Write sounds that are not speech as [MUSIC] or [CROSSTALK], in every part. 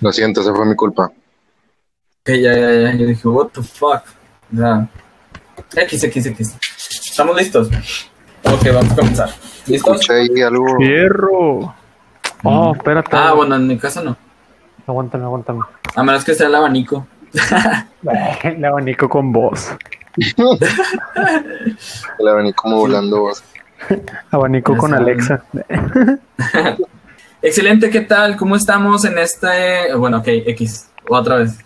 Lo siento, esa fue mi culpa. Ok, ya, ya, ya. Yo dije, what the fuck. O sea, X, X, X. ¿Estamos listos? Ok, vamos a comenzar. ¿Listos? Escuché ahí algo. Fierro. Oh, espérate. Ah, bueno, en mi caso no. Aguántame, aguántame. A menos que sea el abanico. [LAUGHS] El abanico con voz. [LAUGHS] Le vení como volando vos. Abanico Ya con. Alexa. [LAUGHS] Excelente, ¿qué tal? ¿Cómo estamos en este...? Bueno, ok, X. Otra vez.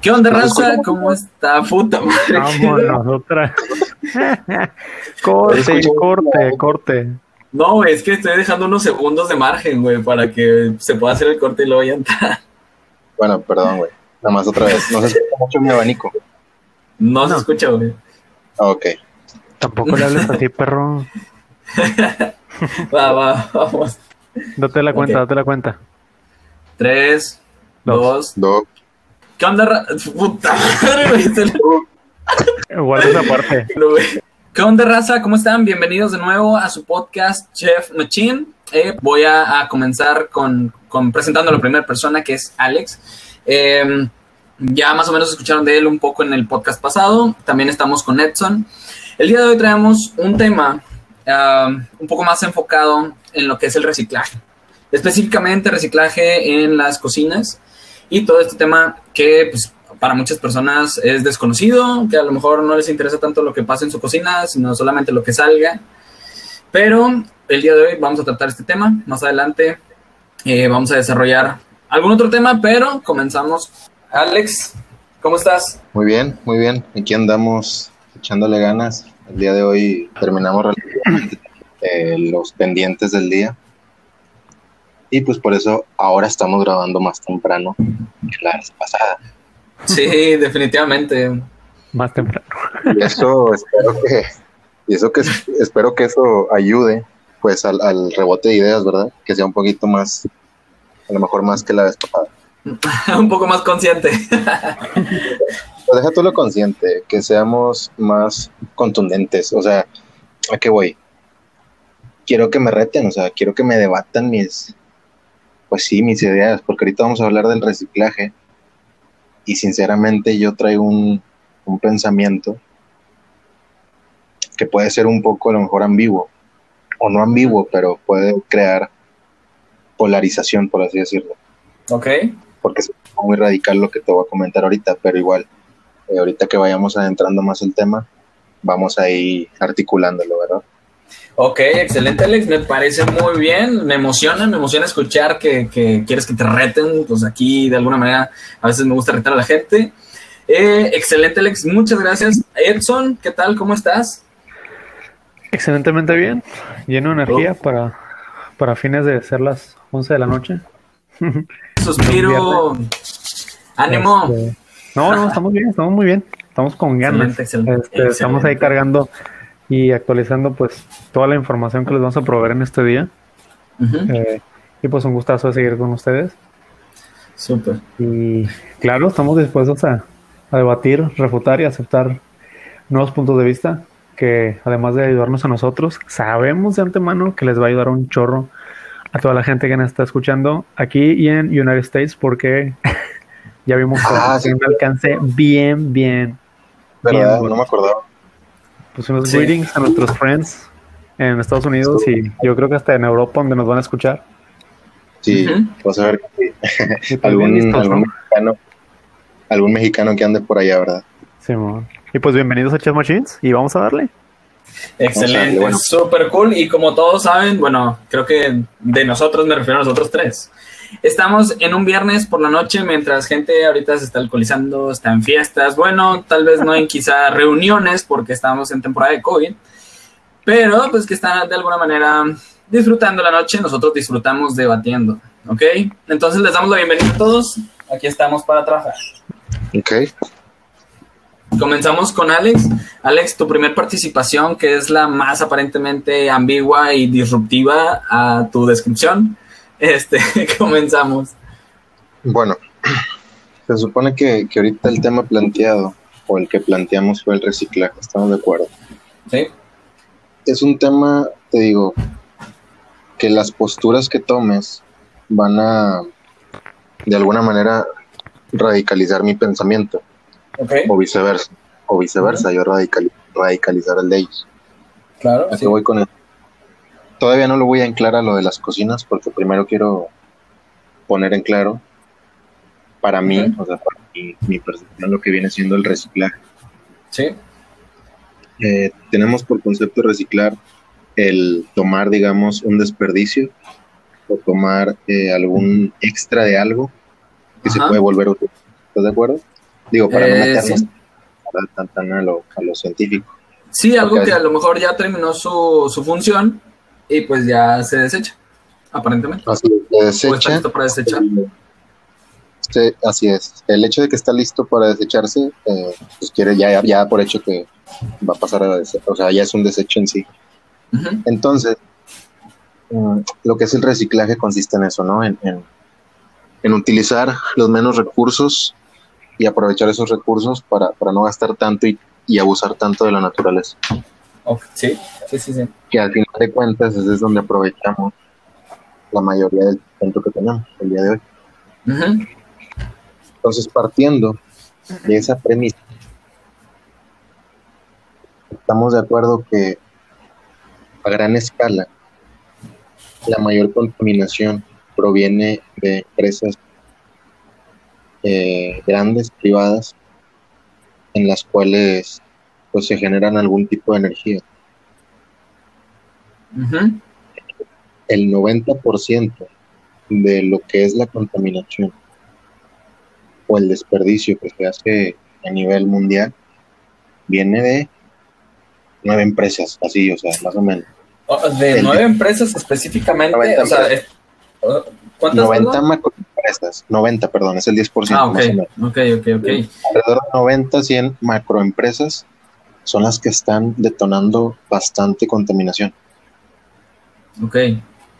¿Qué onda, raza? ¿Cómo está? Puta madre. Vámonos, otra. [LAUGHS] corte, corte, corte. No, güey, es que estoy dejando unos segundos de margen, güey, para que se pueda hacer el corte y luego ya entrar. Bueno, perdón, güey. Nada más otra vez. No se escucha mucho mi abanico. No, se No. escucha, güey. Ah, ok. Tampoco le hables así, perro. [LAUGHS] Va, va, vamos. Date la cuenta, date la cuenta. Tres, Dos. dos. Dos. ¿Qué onda, ra- Puta madre, güey. se le- Guarda esa parte. [LAUGHS] ¿Qué onda, raza? ¿Cómo están? Bienvenidos de nuevo a su podcast Chef Machine. Eh, voy a, a comenzar con, con presentando a la primera persona, que es Alex. Eh, ya más o menos escucharon de él un poco en el podcast pasado. También estamos con Edson. El día de hoy traemos un tema un poco más enfocado en lo que es el reciclaje. Específicamente reciclaje en las cocinas y todo este tema que pues, para muchas personas es desconocido, que a lo mejor no les interesa tanto lo que pasa en su cocina, sino solamente lo que salga. Pero el día de hoy vamos a tratar este tema. Más adelante eh, vamos a desarrollar algún otro tema, pero comenzamos. Alex, ¿cómo estás? Muy bien, muy bien. Aquí andamos echándole ganas. El día de hoy terminamos relativamente, eh, los pendientes del día. Y pues por eso ahora estamos grabando más temprano que la vez pasada. Sí, definitivamente. Más temprano. Y eso espero que, y eso que es- espero que eso ayude pues al, al rebote de ideas, ¿verdad? Que sea un poquito más, a lo mejor más que la vez pasada. [LAUGHS] Un poco más consciente. Pero deja tú lo consciente, que seamos más contundentes. O sea, ¿a qué voy? Quiero que me reten, o sea, quiero que me debatan mis, pues sí, mis ideas, porque ahorita vamos a hablar del reciclaje. Y sinceramente yo traigo un, un pensamiento que puede ser un poco a lo mejor ambiguo, o no ambiguo, pero puede crear polarización, por así decirlo ok. porque es muy radical lo que te voy a comentar ahorita, pero igual, eh, ahorita que vayamos adentrando más el tema, vamos a ir articulándolo, ¿verdad? Ok, excelente Alex, me parece muy bien, me emociona, me emociona escuchar que, que quieres que te reten, pues aquí de alguna manera a veces me gusta retar a la gente. Eh, excelente Alex, muchas gracias. Edson, ¿qué tal? ¿Cómo estás? Excelentemente bien. Lleno de energía para, para fines de ser las 11 de la noche. Suspiro. [LAUGHS] Ánimo. Este, no, no, estamos bien, estamos muy bien. Estamos con ganas. Excelente, excelente, Este, Estamos ahí cargando y actualizando pues toda la información que les vamos a proveer en este día. Eh, y pues un gustazo de seguir con ustedes. Súper. Y claro, estamos dispuestos a, a debatir, refutar y aceptar nuevos puntos de vista que además de ayudarnos a nosotros, sabemos de antemano que les va a ayudar un chorro a toda la gente que nos está escuchando aquí y en United States porque ya vimos que Ah, sí. un alcance bien, bien. ¿Verdad? Bien, no me acordaba. Pues unos Sí. greetings a nuestros friends en Estados Unidos y yo creo que hasta en Europa donde nos van a escuchar. Sí, Ujú. vas a ver pues [LAUGHS] algún, listos, algún ¿no? mexicano, algún mexicano que ande por allá, ¿verdad? Simón. Y pues bienvenidos a Chess Machines y vamos a darle. Excelente, Bueno. súper cool. Y como todos saben, bueno, creo que de nosotros me refiero a nosotros tres. Estamos en un viernes por la noche mientras gente ahorita se está alcoholizando, está en fiestas. Bueno, tal vez no en quizá reuniones porque estamos en temporada de COVID, pero pues que están de alguna manera disfrutando la noche. Nosotros disfrutamos debatiendo, ¿ok? Entonces les damos la bienvenida a todos. Aquí estamos para trabajar. Ok. Comenzamos con Alex. Alex, tu primer participación, que es la más aparentemente ambigua y disruptiva a tu descripción. Este, [LAUGHS] comenzamos. Bueno, [CLEARS THROAT] se supone que, que ahorita el tema planteado, o el que planteamos fue el reciclaje, estamos de acuerdo. ¿Sí? es un tema, te digo, que las posturas que tomes van a de alguna manera radicalizar mi pensamiento o viceversa, o viceversa, yo radical- radicalizar el de ellos. claro. ¿A sí. qué voy con eso? Todavía no lo voy a en claro a lo de las cocinas porque primero quiero poner en claro para mí, o sea, para mi, mi percepción, lo que viene siendo el reciclaje. Sí. Eh, tenemos por concepto reciclar el tomar, digamos, un desperdicio o tomar eh, algún extra de algo que se puede volver útil. ¿Estás de acuerdo? Digo, para no Eh, meternos sí. tan, tan, tan a, lo, a lo científico. Sí, algo que a lo mejor ya terminó su, su función y pues ya se desecha, aparentemente. Así es, se O está desecha. listo para desechar. Sí, así es. El hecho de que está listo para desecharse, eh, pues quiere ya, ya por hecho que va a pasar a dese- o sea, ya es un desecho en sí. Entonces, mm, lo que es el reciclaje consiste en eso, ¿no? En, en- en utilizar los menos recursos y aprovechar esos recursos para, para no gastar tanto y, y abusar tanto de la naturaleza. Sí, sí, sí, sí. Que al final de cuentas ese es donde aprovechamos la mayoría del tiempo que tenemos el día de hoy. Entonces, partiendo de esa premisa, estamos de acuerdo que a gran escala la mayor contaminación proviene de empresas eh, grandes, privadas, en las cuales pues se generan algún tipo de energía. Ujú. El 90% de lo que es la contaminación o el desperdicio que se hace a nivel mundial viene de nueve empresas, así, o sea, más o menos. De El- nueve empresas específicamente, 90 o sea, es- o- ¿cuántas? 90 perdón? macroempresas, 90, perdón, es el 10% Ah, ok, más o menos. ok, ok, ok. Alrededor de 90, 100 macroempresas son las que están detonando bastante contaminación. Ok,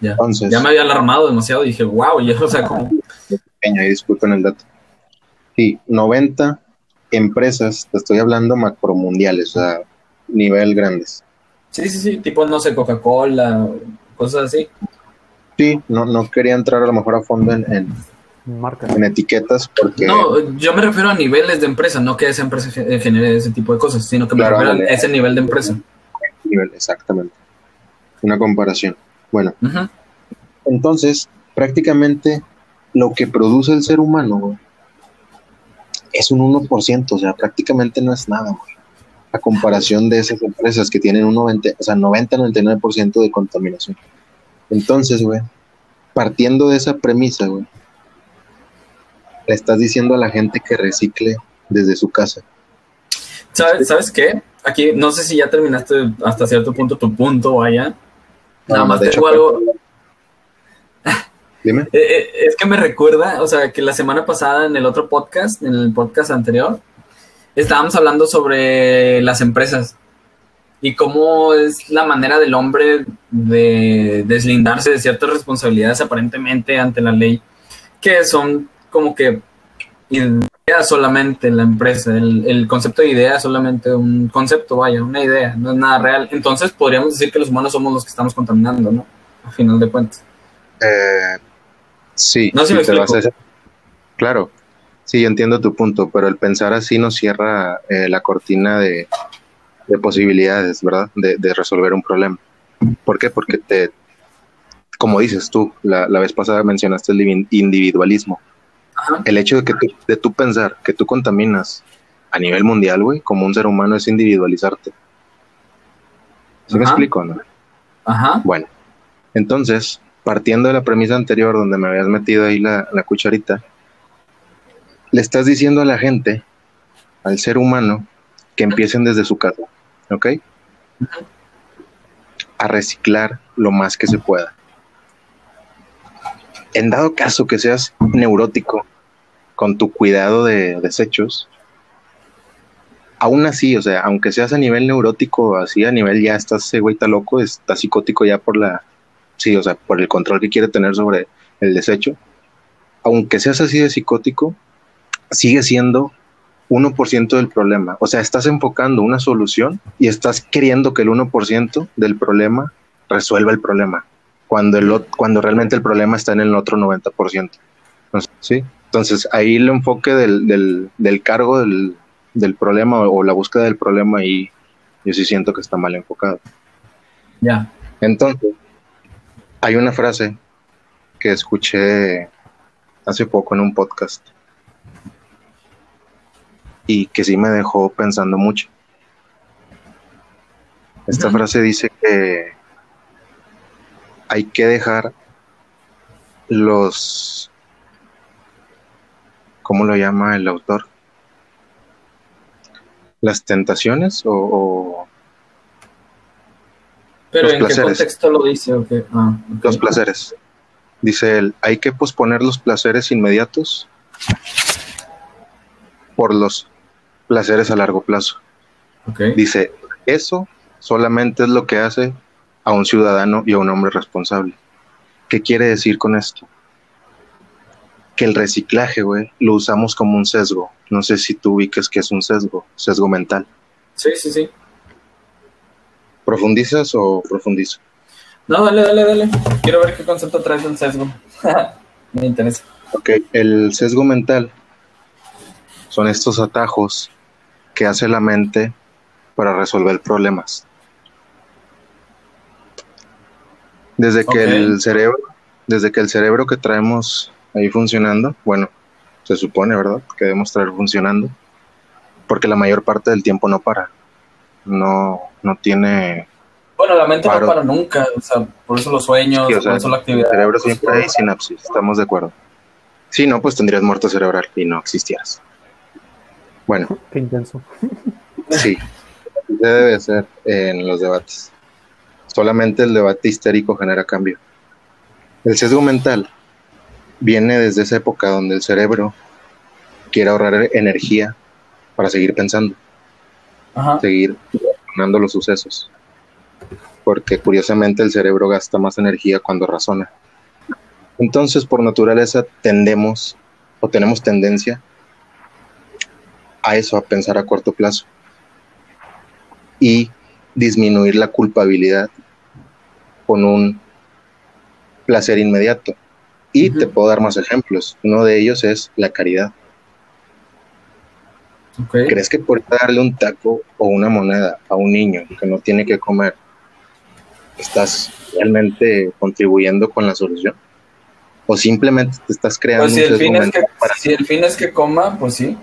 ya. Entonces, Ya me había alarmado demasiado, dije, wow, ya, o sea, como, pequeño, y disculpen el dato. Sí, 90 empresas, te estoy hablando macromundiales, o sea, nivel grandes. sí, sí, sí, tipo, no sé, Coca-Cola, cosas así. Sí, no, no quería entrar a lo mejor a fondo en, en, En etiquetas porque No, yo me refiero a niveles de empresa, no que esa empresa ge- genere ese tipo de cosas, sino que me Claro, refiero a ese nivel de empresa. nivel, exactamente. Una comparación. Bueno, entonces, prácticamente lo que produce el ser humano güey, es un 1%, o sea, prácticamente no es nada, güey, a comparación de esas empresas que tienen un 90, o sea, 90-99% de contaminación. Entonces, güey, partiendo de esa premisa, güey, le estás diciendo a la gente que recicle desde su casa. ¿Sabes, ¿Sabes qué? Aquí, no sé si ya terminaste hasta cierto punto tu punto, vaya. Nada No, más tengo hecho, algo. [LAUGHS] Dime. Eh, eh, es que me recuerda, o sea, que la semana pasada en el otro podcast, en el podcast anterior, estábamos hablando sobre las empresas y cómo es la manera del hombre de deslindarse de ciertas responsabilidades aparentemente ante la ley, que son como que ideas solamente la empresa, el, el concepto de idea es solamente un concepto, vaya, una idea, no es nada real. Entonces podríamos decir que los humanos somos los que estamos contaminando, ¿no? A final de cuentas. Eh, sí, No sé si a hacer- Claro, sí, entiendo tu punto, pero el pensar así nos cierra eh, la cortina de, de posibilidades, ¿verdad? De, de resolver un problema. ¿Por qué? Porque te, como dices tú, la, la vez pasada mencionaste el indivi- individualismo. Ajá. El hecho de que tú, de tú pensar que tú contaminas a nivel mundial, güey, como un ser humano es individualizarte. ¿Sí me explico, no? Ajá. Bueno, entonces, partiendo de la premisa anterior donde me habías metido ahí la, la cucharita, le estás diciendo a la gente, al ser humano, que empiecen desde su casa, ¿ok? A reciclar lo más que se pueda. En dado caso que seas neurótico con tu cuidado de desechos, aún así, o sea, aunque seas a nivel neurótico, así a nivel ya estás, ese güey está loco, está psicótico ya por la, sí, o sea, por el control que quiere tener sobre el desecho, aunque seas así de psicótico, sigue siendo 1% del problema. O sea, estás enfocando una solución y estás queriendo que el 1% del problema resuelva el problema, cuando, el, cuando realmente el problema está en el otro 90%. Sí, entonces ahí el enfoque del, del, del cargo del, del problema o, la búsqueda del problema y yo sí siento que está mal enfocado. Ya. Entonces, hay una frase que escuché hace poco en un podcast y que sí me dejó pensando mucho. Esta frase dice que hay que dejar los, ¿cómo lo llama el autor? Las tentaciones o... Pero ¿en qué contexto lo dice? Ah, los placeres. Dice él, hay que posponer los placeres inmediatos por los placeres a largo plazo. Dice, eso solamente es lo que hace a un ciudadano y a un hombre responsable. ¿Qué quiere decir con esto? Que el reciclaje, güey, lo usamos como un sesgo. No sé si tú ubiques que es un sesgo, sesgo mental. Sí, sí, sí. ¿Profundizas o profundizo? No, dale, dale, dale. Quiero ver qué concepto traes del sesgo. [LAUGHS] Me interesa. Ok, el sesgo mental son estos atajos que hace la mente para resolver problemas. Desde que el cerebro, desde que el cerebro que traemos ahí funcionando, bueno, se supone, ¿verdad? Que debemos traer funcionando, porque la mayor parte del tiempo no para. No, no tiene. Bueno, la mente no para nunca, o sea, por eso los sueños, por eso la actividad. El cerebro siempre hay sinapsis, estamos de acuerdo. Si no, pues tendrías muerto cerebral y no existieras. Bueno. Qué intenso. [LAUGHS] Sí, debe ser en los debates. Solamente el debate histérico genera cambio. El sesgo mental viene desde esa época donde el cerebro quiere ahorrar energía para seguir pensando, seguir razonando los sucesos. Porque curiosamente el cerebro gasta más energía cuando razona. Entonces, por naturaleza, tendemos o tenemos tendencia a eso, a pensar a corto plazo y disminuir la culpabilidad con un placer inmediato. Y te puedo dar más ejemplos. Uno de ellos es la caridad. ¿Crees que por darle un taco o una moneda a un niño que no tiene que comer, estás realmente contribuyendo con la solución? ¿O simplemente te estás creando pues si el, fin es que, si el fin es que coma, pues sí.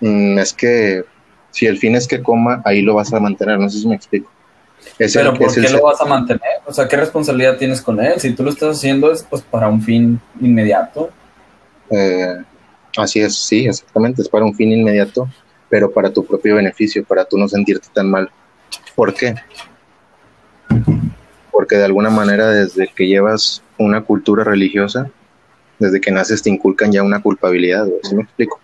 Mm, es que si el fin es que coma, ahí lo vas a mantener, no sé si me explico. Pero ¿por qué lo vas a mantener? O sea, ¿qué responsabilidad tienes con él? Si tú lo estás haciendo es pues para un fin inmediato. Eh, así es, sí, exactamente, es para un fin inmediato, pero para tu propio beneficio, para tú no sentirte tan mal. ¿Por qué? Porque de alguna manera desde que llevas una cultura religiosa, desde que naces te inculcan ya una culpabilidad, ¿sí me explico?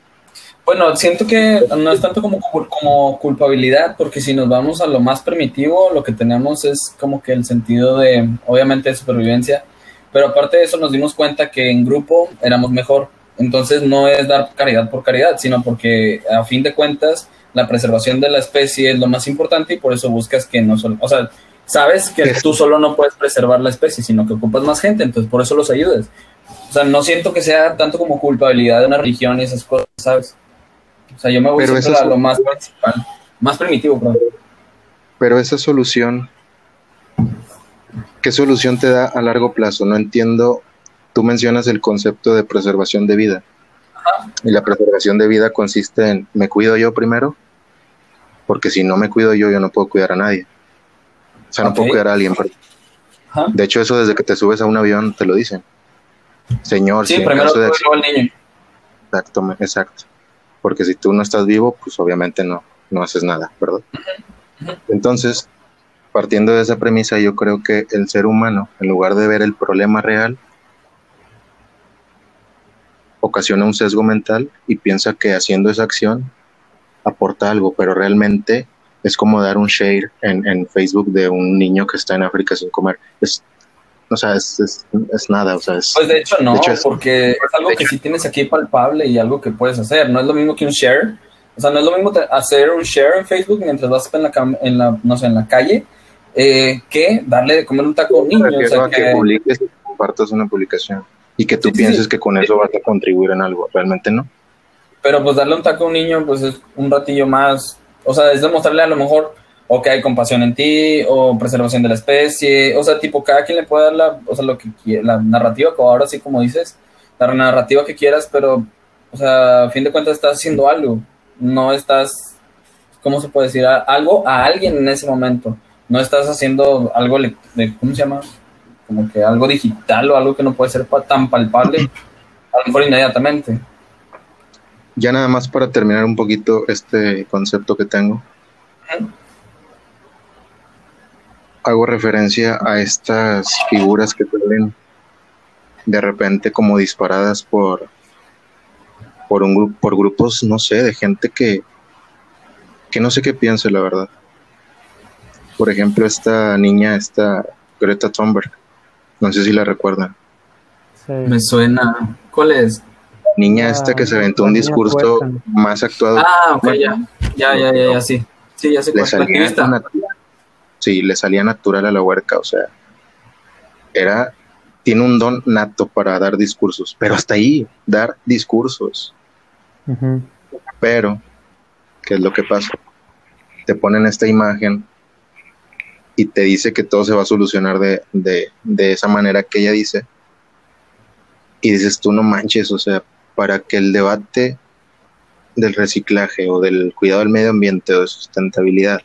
Bueno, siento que no es tanto como, como culpabilidad, porque si nos vamos a lo más primitivo, lo que tenemos es como que el sentido de, obviamente, de supervivencia, pero aparte de eso nos dimos cuenta que en grupo éramos mejor. Entonces no es dar caridad por caridad, sino porque a fin de cuentas la preservación de la especie es lo más importante y por eso buscas que no solo, o sea, sabes que tú solo no puedes preservar la especie, sino que ocupas más gente, entonces por eso los ayudes. O sea, no siento que sea tanto como culpabilidad de una religión y esas cosas, ¿sabes? O sea, yo me voy a lo más principal, más primitivo, perdón. Pero esa solución, ¿qué solución te da a largo plazo? No entiendo, tú mencionas el concepto de preservación de vida. Y la preservación de vida consiste en, ¿me cuido yo primero? Porque si no me cuido yo, yo no puedo cuidar a nadie. O sea, no puedo cuidar a alguien. De hecho, eso desde que te subes a un avión te lo dicen. Señor, sí, primero de... al niño. Exacto, exacto porque si tú no estás vivo, pues obviamente no, no haces nada, ¿verdad? Entonces, partiendo de esa premisa, yo creo que el ser humano, en lugar de ver el problema real, ocasiona un sesgo mental y piensa que haciendo esa acción aporta algo, pero realmente es como dar un share en, en Facebook de un niño que está en África sin comer. Es o sea, es, es, nada, o sea, es... Pues de hecho no, porque es algo que sí tienes aquí palpable y algo que puedes hacer, no es lo mismo que un share, o sea, no es lo mismo hacer un share en Facebook mientras vas en la, en la no sé, en la calle, eh, que darle de comer un taco a un niño. O sea, que, publiques y compartas una publicación. y que tú sí, pienses sí. que con eso vas a contribuir en algo. Realmente no. Pero pues darle un taco a un niño, pues es un ratillo más. O sea, es demostrarle a lo mejor o que hay compasión en ti, o preservación de la especie. O sea, tipo, cada quien le puede dar la, o sea, lo que la narrativa, como ahora sí como dices, la narrativa que quieras, pero, o sea, a fin de cuentas estás haciendo algo. No estás, ¿cómo se puede decir? A- algo a alguien en ese momento. No estás haciendo algo, de, ¿cómo se llama? Como que algo digital o algo que no puede ser pa- tan palpable, a lo mejor inmediatamente. Ya nada más para terminar un poquito este concepto que tengo. Hago referencia a estas figuras que salen de repente como disparadas por por un grupo por grupos no sé de gente que que no sé qué piense la verdad por ejemplo esta niña esta Greta Thunberg no sé si la recuerdan Sí. Me suena. ¿Cuál es? niña Ah, esta que se aventó un discurso más actuado Ah, ok, ya. Ya, ya, ya, ya, sí. Sí, ya sé cuál. La salía activista. natural. Sí, le salía natural a la huerca, o sea, era, tiene un don nato para dar discursos, pero hasta ahí, dar discursos. Pero, ¿qué es lo que pasa? Te ponen esta imagen y te dice que todo se va a solucionar de, de, de esa manera que ella dice. Y dices, tú no manches, o sea, para que el debate del reciclaje o del cuidado del medio ambiente o de sustentabilidad,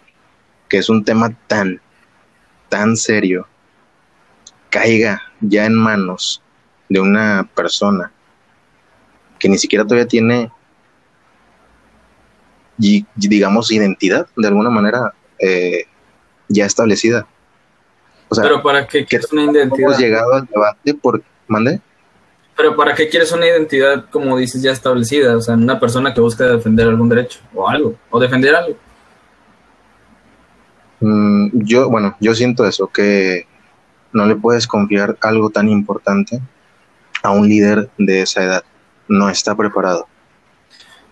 que es un tema tan, tan serio, caiga ya en manos de una persona que ni siquiera todavía tiene digamos, identidad, de alguna manera, eh, ya establecida. O sea, Pero ¿para qué quieres una identidad? llegado al debate por... ¿Mande? Pero ¿para qué quieres una identidad, como dices, ya establecida? O sea, una persona que busca defender algún derecho o algo, o defender algo. Mm, yo, bueno, yo siento eso, que no le puedes confiar algo tan importante a un líder de esa edad. No está preparado.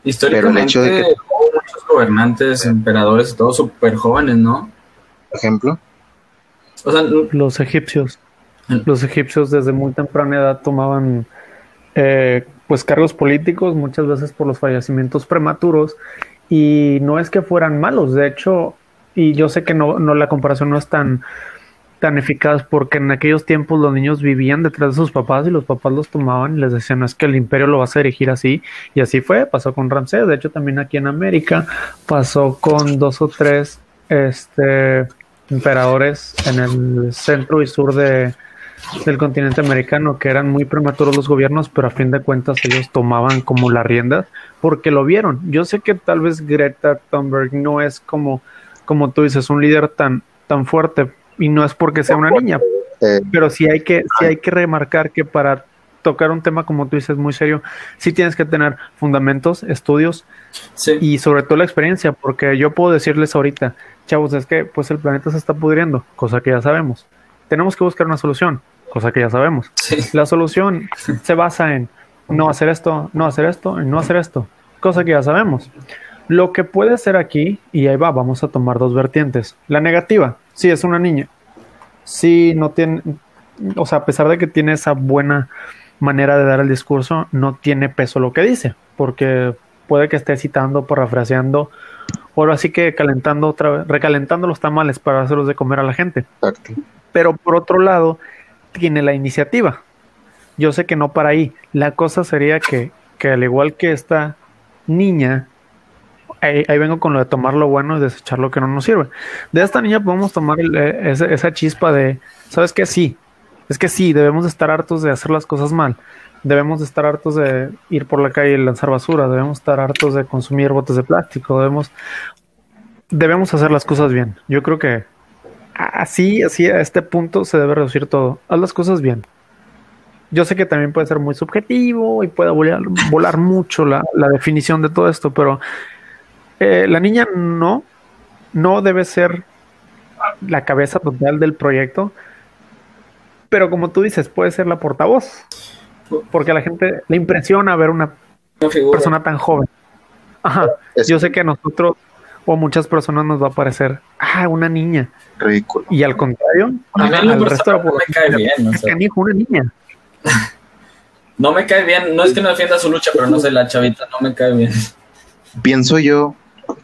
Históricamente, hecho de que- hubo muchos gobernantes, emperadores, todos súper jóvenes, ¿no? Ejemplo, O sea, Los egipcios. Mm. Los egipcios desde muy temprana edad tomaban eh, pues cargos políticos, muchas veces por los fallecimientos prematuros, y no es que fueran malos, de hecho, y yo sé que no, no la comparación no es tan, tan eficaz porque en aquellos tiempos los niños vivían detrás de sus papás y los papás los tomaban y les decían, es que el imperio lo vas a dirigir así, y así fue, pasó con Ramsés, de hecho también aquí en América pasó con dos o tres este, emperadores en el centro y sur de, del continente americano que eran muy prematuros los gobiernos, pero a fin de cuentas ellos tomaban como las riendas porque lo vieron. Yo sé que tal vez Greta Thunberg no es como, como tú dices, un líder tan, tan fuerte y no es porque sea una niña, eh, pero sí hay que, sí hay que remarcar que para tocar un tema como tú dices muy serio, sí tienes que tener fundamentos, estudios sí. y sobre todo la experiencia, porque yo puedo decirles ahorita, chavos, es que pues el planeta se está pudriendo, cosa que ya sabemos. Tenemos que buscar una solución, cosa que ya sabemos. sí. La solución [LAUGHS] se basa en no hacer esto, no hacer esto y no hacer esto, cosa que ya sabemos. Lo que puede ser aquí, y ahí va, vamos a tomar dos vertientes. La negativa, sí es una niña, sí no tiene, o sea, a pesar de que tiene esa buena manera de dar el discurso, no tiene peso lo que dice, porque puede que esté citando, parafraseando, o ahora sí que calentando otra vez, recalentando los tamales para hacerlos de comer a la gente exacto. pero por otro lado tiene la iniciativa. Yo sé que no para ahí. La cosa sería que, que al igual que esta niña, ahí, ahí vengo con lo de tomar lo bueno y desechar lo que no nos sirve. De esta niña podemos tomar eh, esa chispa de, ¿sabes qué? Sí, es que sí, debemos de estar hartos de hacer las cosas mal. Debemos de estar hartos de ir por la calle y lanzar basura. Debemos estar hartos de consumir botes de plástico. Debemos, debemos hacer las cosas bien. Yo creo que así, así a este punto se debe reducir todo. Haz las cosas bien. Yo sé que también puede ser muy subjetivo y puede volar, volar mucho la, la definición de todo esto, pero eh, la niña no, no debe ser la cabeza total del proyecto, pero como tú dices, puede ser la portavoz, porque a la gente le impresiona ver una Una persona tan joven. Ajá. Es Yo sé que a nosotros o a muchas personas nos va a parecer, ah, una niña. ridículo. Y al contrario, A mí al resto de la personal no me cae bien, o es canijo, una niña. No me cae bien, no es que no defienda su lucha, pero no sé, la chavita no me cae bien. Pienso yo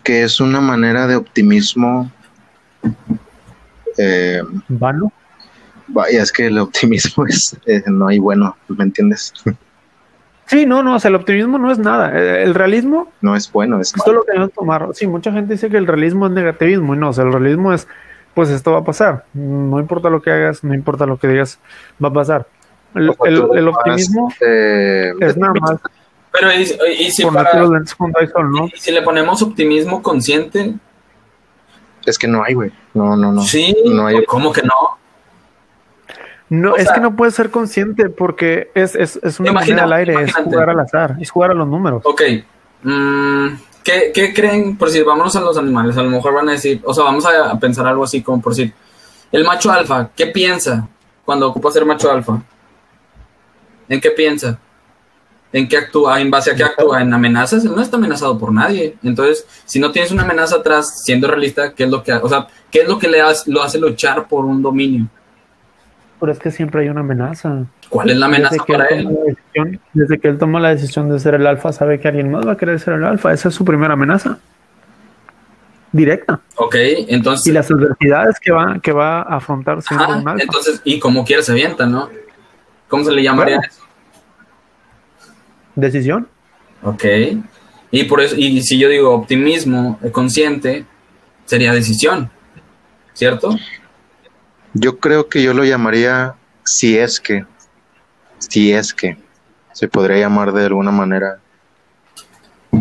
que es una manera de optimismo. Eh, ¿Vano? vaya, es que el optimismo [LAUGHS] es, eh, no hay bueno, ¿me entiendes? Sí, no, no, o sea, el optimismo no es nada. El realismo No es bueno, es Esto malo. lo que debemos tomar. Sí, mucha gente dice que el realismo es negativismo y no, o sea, el realismo es, pues esto va a pasar. No importa lo que hagas, no importa lo que digas, va a pasar. El, vas, optimismo eh, es nada más Pero y, y si si le ponemos optimismo consciente, Es que no hay, güey. No, no, no. sí, no hay- ¿cómo que no? No, O es sea- que no puedes ser consciente porque es, es, es una Imagina- moneda al aire, es jugar al azar, es jugar a los números. Ok. mm, ¿qué, qué creen? Por decir, vámonos a los animales. A lo mejor van a decir, o sea, vamos a, pensar algo así como por decir, el macho alfa, ¿qué piensa cuando ocupa ser macho alfa? ¿En qué piensa? ¿En qué actúa? ¿En base a qué actúa? ¿En amenazas? Él no está amenazado por nadie. Entonces, si no tienes una amenaza atrás, siendo realista, ¿qué es lo que, o sea, qué es lo que le hace, lo hace luchar por un dominio? Pero es que siempre hay una amenaza. ¿Cuál es la amenaza Desde para él él? desde que él toma la decisión de ser el alfa, sabe que alguien más va a querer ser el alfa. Esa es su primera amenaza. Directa. Ok, entonces... Y las adversidades que va, que va a afrontar siendo Ajá, un alfa. entonces, y como quiera se avienta, ¿no? ¿Cómo se le llamaría Bueno. eso? Decisión. Ok. Y por eso, y si yo digo optimismo eh, consciente, sería decisión, ¿cierto? Yo creo que yo lo llamaría si es que, si es que se podría llamar de alguna manera,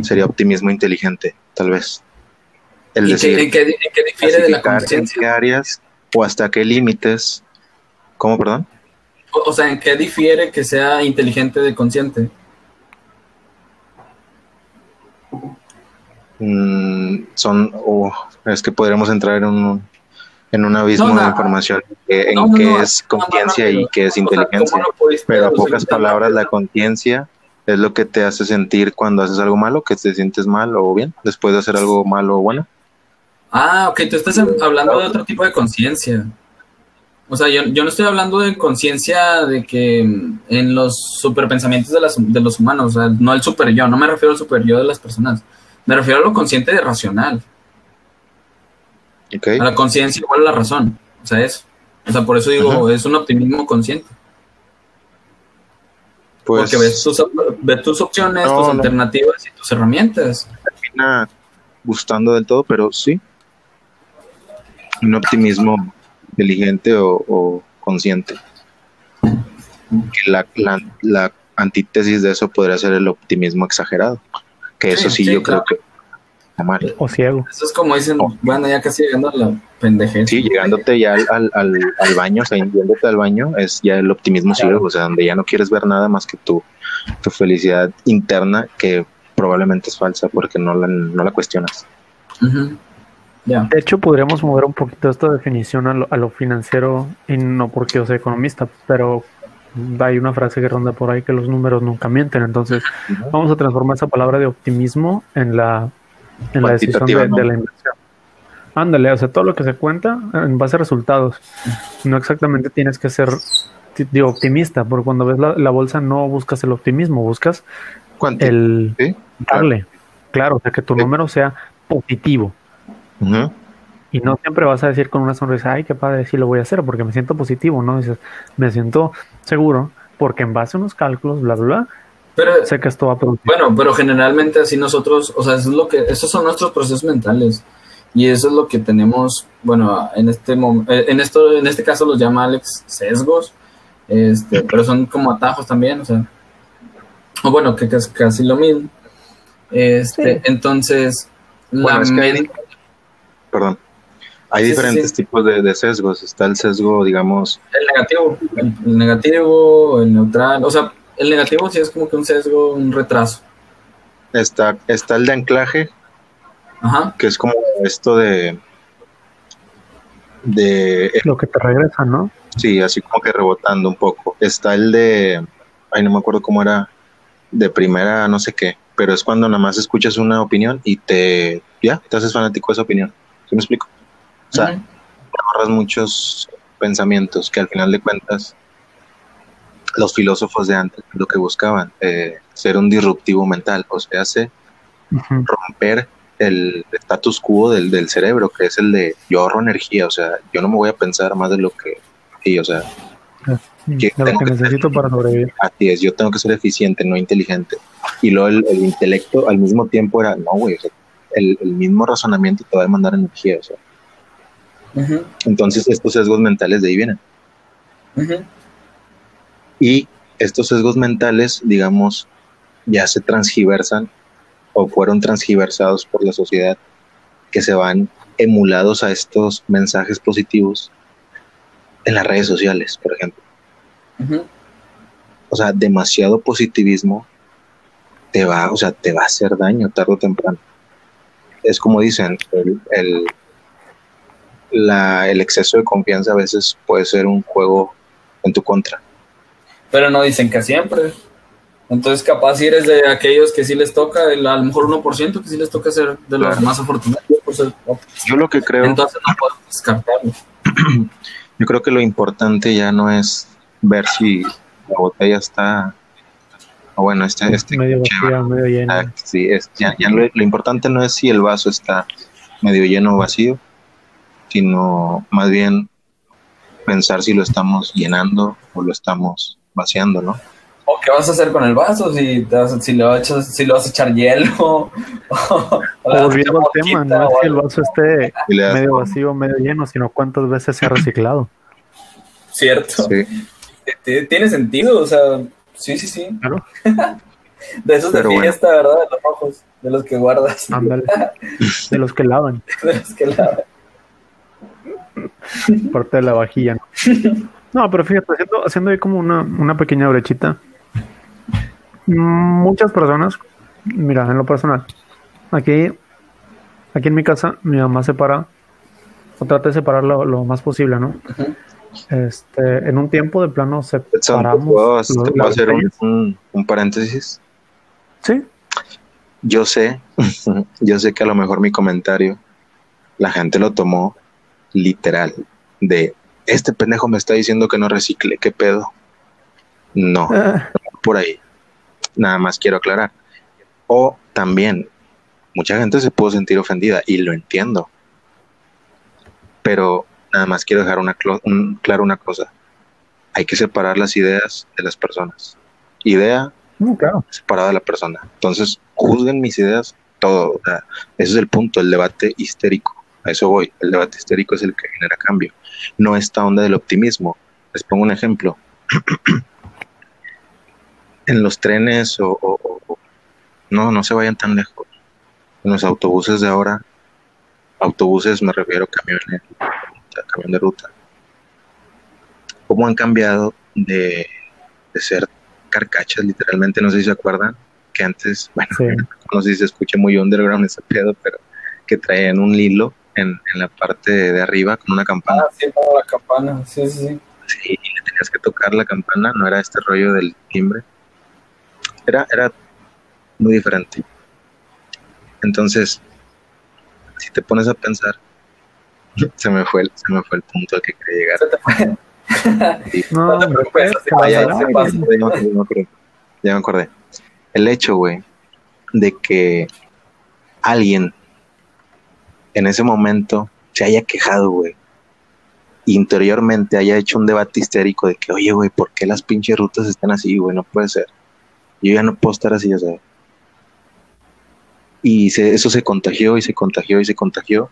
sería optimismo inteligente, tal vez. El ¿Y decir, qué, en, qué, en qué difiere de la clasificar en qué conciencia? áreas o hasta qué límites. ¿Cómo, perdón? O, o sea, ¿en qué difiere que sea inteligente de consciente? Mm, son, oh, es que podremos entrar en un, en un abismo No, no. de información en No, qué es conciencia y qué es o sea, inteligencia. ¿cómo lo pudiste Pero a pocas palabras, la conciencia es lo que te hace sentir cuando haces algo malo, que te sientes mal o bien, después de hacer algo malo o bueno. Ah, ok, tú estás hablando de otro tipo de conciencia. O sea, yo, yo no estoy hablando de conciencia de que en los superpensamientos de, las, de los humanos, o sea, no el super yo, no me refiero al super yo de las personas, me refiero a lo consciente de racional. ¿ok? A la conciencia igual a la razón. O sea, eso. O sea, por eso digo, es un optimismo consciente. Pues porque ves tus, op- ves tus opciones, No, tus no. alternativas y tus herramientas. termina gustando del todo, pero sí. Un optimismo inteligente o, o consciente. Que la, la, la antítesis de eso podría ser el optimismo exagerado. Que eso Sí, sí, sí, yo claro. creo que está mal. O ciego. Eso es como dicen, Oh. bueno, ya casi llegando a la pendejez. Sí, llegándote ya al, al, al- al baño, o sea, yéndote al baño, es ya el optimismo Claro. ciego, o sea, donde ya no quieres ver nada más que tu, tu felicidad interna, que probablemente es falsa porque no la, no la cuestionas. De hecho, podríamos mover un poquito esta definición a lo, a lo financiero, y no porque yo sea economista, pero hay una frase que ronda por ahí que los números nunca mienten. Entonces, vamos a transformar esa palabra de optimismo en la, en la decisión de, Cuantitativa, ¿no? de la inversión. Ándale, o sea, todo lo que se cuenta en base a resultados. No exactamente tienes que ser digo, optimista, porque cuando ves la, la bolsa no buscas el optimismo, buscas ¿Cuánto? el Sí, darle. Claro, o sea, que tu Sí. número sea positivo. Ujú. Y no siempre vas a decir con una sonrisa, ay, qué padre, sí lo voy a hacer, porque me siento positivo, ¿no? Dices, me siento seguro, porque en base a unos cálculos, bla, bla, bla, Pero, sé que esto va a producir. bueno, pero generalmente así nosotros, o sea, eso es lo que, esos son nuestros procesos mentales. Y eso es lo que tenemos, bueno, en este mom- eh, en esto, en este caso los llama Alex sesgos, este, [LAUGHS] pero son como atajos también, o sea, o bueno, que, es casi lo mismo. Este, Sí. entonces, la Bueno, es que hay- men- Perdón. Hay Sí, diferentes sí. tipos de, de sesgos. Está el sesgo, digamos, el negativo, el, el negativo, el neutral, o sea, el negativo sí es como que un sesgo, un retraso. está, está el de anclaje, Ajá. que es como esto de, de Lo que te regresa, ¿no? Sí, así como que rebotando un poco. Está el de, ay, no me acuerdo cómo era, de primera, no sé qué, pero es cuando nada más escuchas una opinión y te, ya, te haces fanático de esa opinión. ¿Sí me explico? O sea, ahorras muchos pensamientos que al final de cuentas los filósofos de antes lo que buscaban, eh, ser un disruptivo mental, o sea, hace romper el status quo del, del cerebro, que es el de yo ahorro energía, o sea, yo no me voy a pensar más de lo que, sí, o sea, De lo que necesito para sobrevivir. así es, yo tengo que ser eficiente, no inteligente. Y luego el, el intelecto al mismo tiempo era, no, güey, o sea, el, el mismo razonamiento te va a demandar energía, o sea. Entonces estos sesgos mentales de ahí vienen. Y estos sesgos mentales, digamos, ya se transgiversan o fueron transgiversados por la sociedad, que se van emulados a estos mensajes positivos en las redes sociales, por ejemplo. O sea, demasiado positivismo te va, o sea, te va a hacer daño tarde o temprano. Es como dicen, el, el, la- el exceso de confianza a veces puede ser un juego en tu contra. Pero no dicen que siempre. Entonces, capaz si eres de aquellos que sí les toca, el, a lo mejor 1% que sí les toca ser de los Claro. más afortunados. por ser optimista. Yo lo que creo... Entonces no podemos descartarlo. [CLEARS THROAT] Yo creo que lo importante ya no es ver si la botella está, o bueno, este, este medio chévere, vacía, medio llena. ah, sí, es, ya, ya lo, lo importante no es si el vaso está medio lleno o vacío, sino más bien pensar si lo estamos llenando o lo estamos vaciando, ¿no? ¿O qué vas a hacer con el vaso? Si, te vas a- si, a echar, si le vas a echar hielo. [LAUGHS] O, o le vas a Volviendo al echar tema, no es o que el vaso esté medio vacío, medio lleno, sino cuántas veces se ha [LAUGHS] reciclado. Cierto. sí, Tiene sentido, o sea, sí, sí, sí. Claro, [LAUGHS] De esos de Pero bueno. fiesta, ¿verdad? De los ojos, de los que guardas, ándale. De los que lavan, de los que la... parte de la vajilla. No, No, pero fíjate, haciendo, haciendo ahí como una, una pequeña brechita. Muchas personas, mira, en lo personal, aquí, aquí en mi casa, mi mamá separa, o trata de separar lo, lo más posible, ¿no? Este, en un tiempo de plano Edson, ¿te separamos. puedo, los- te puedo hacer un- un paréntesis? Sí, Yo sé, [LAUGHS] yo sé que a lo mejor mi comentario la gente lo tomó literal de este pendejo me está diciendo que no recicle, ¿qué pedo? No, Ah, por ahí. Nada más quiero aclarar. O también, mucha gente se pudo sentir ofendida y lo entiendo. Pero nada más quiero dejar una un- claro una cosa. Hay que separar las ideas de las personas. Idea no, claro. separada de la persona. Entonces, juzguen mis ideas todo. o sea, ese es el punto, el debate histérico. A eso voy. El debate histérico es el que genera cambio. No esta onda del optimismo. Les pongo un ejemplo. [CLEARS THROAT] en los trenes o, o- o- o- no, no se vayan tan lejos. En los autobuses de ahora, autobuses me refiero a camiones, camión de ruta. ¿Cómo han cambiado de, de ser carcachas, literalmente? No sé si se acuerdan que antes, bueno, Sí. [LAUGHS] no sé si se escucha muy underground ese pedo, pero que traían un hilo en, en la parte de arriba con una campana. Ah, sí, como la campana, sí, sí, sí. Sí, y le tenías que tocar la campana, no era este rollo del timbre. Era, era muy diferente. Entonces, si te pones a pensar, [LAUGHS] se me fue el, se me fue el punto al que quería llegar. Se te fue. Sí. [LAUGHS] No, No pasa, me. Ya me acordé. El hecho, güey, de que alguien en ese momento se haya quejado, güey, interiormente haya hecho un debate histérico de que, oye, güey, ¿por qué las pinches rutas están así, güey? No puede ser. Yo ya no puedo estar así, o sea. Y se- eso se contagió y se contagió y se contagió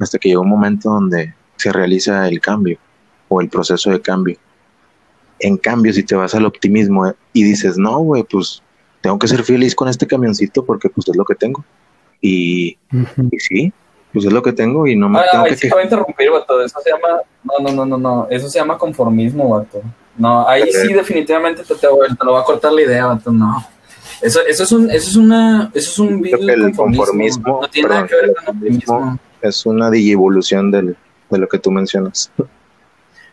hasta que llegó un momento donde se realiza el cambio o el proceso de cambio. En cambio, si te vas al optimismo eh, y dices, no, güey, pues tengo que ser feliz con este camioncito porque pues es lo que tengo. Y sí, pues es lo que tengo y no me Ah, tengo ahí que sí te voy a interrumpir, vato. Eso se llama. No, no, no, no, no. Eso se llama conformismo, vato. No, ahí sí, definitivamente te, te, te lo va a cortar la idea, vato. No. Eso, eso es un, eso es una, eso es un el conformismo, No tiene nada que ver el con optimismo. Es una digievolución del, de lo que tú mencionas.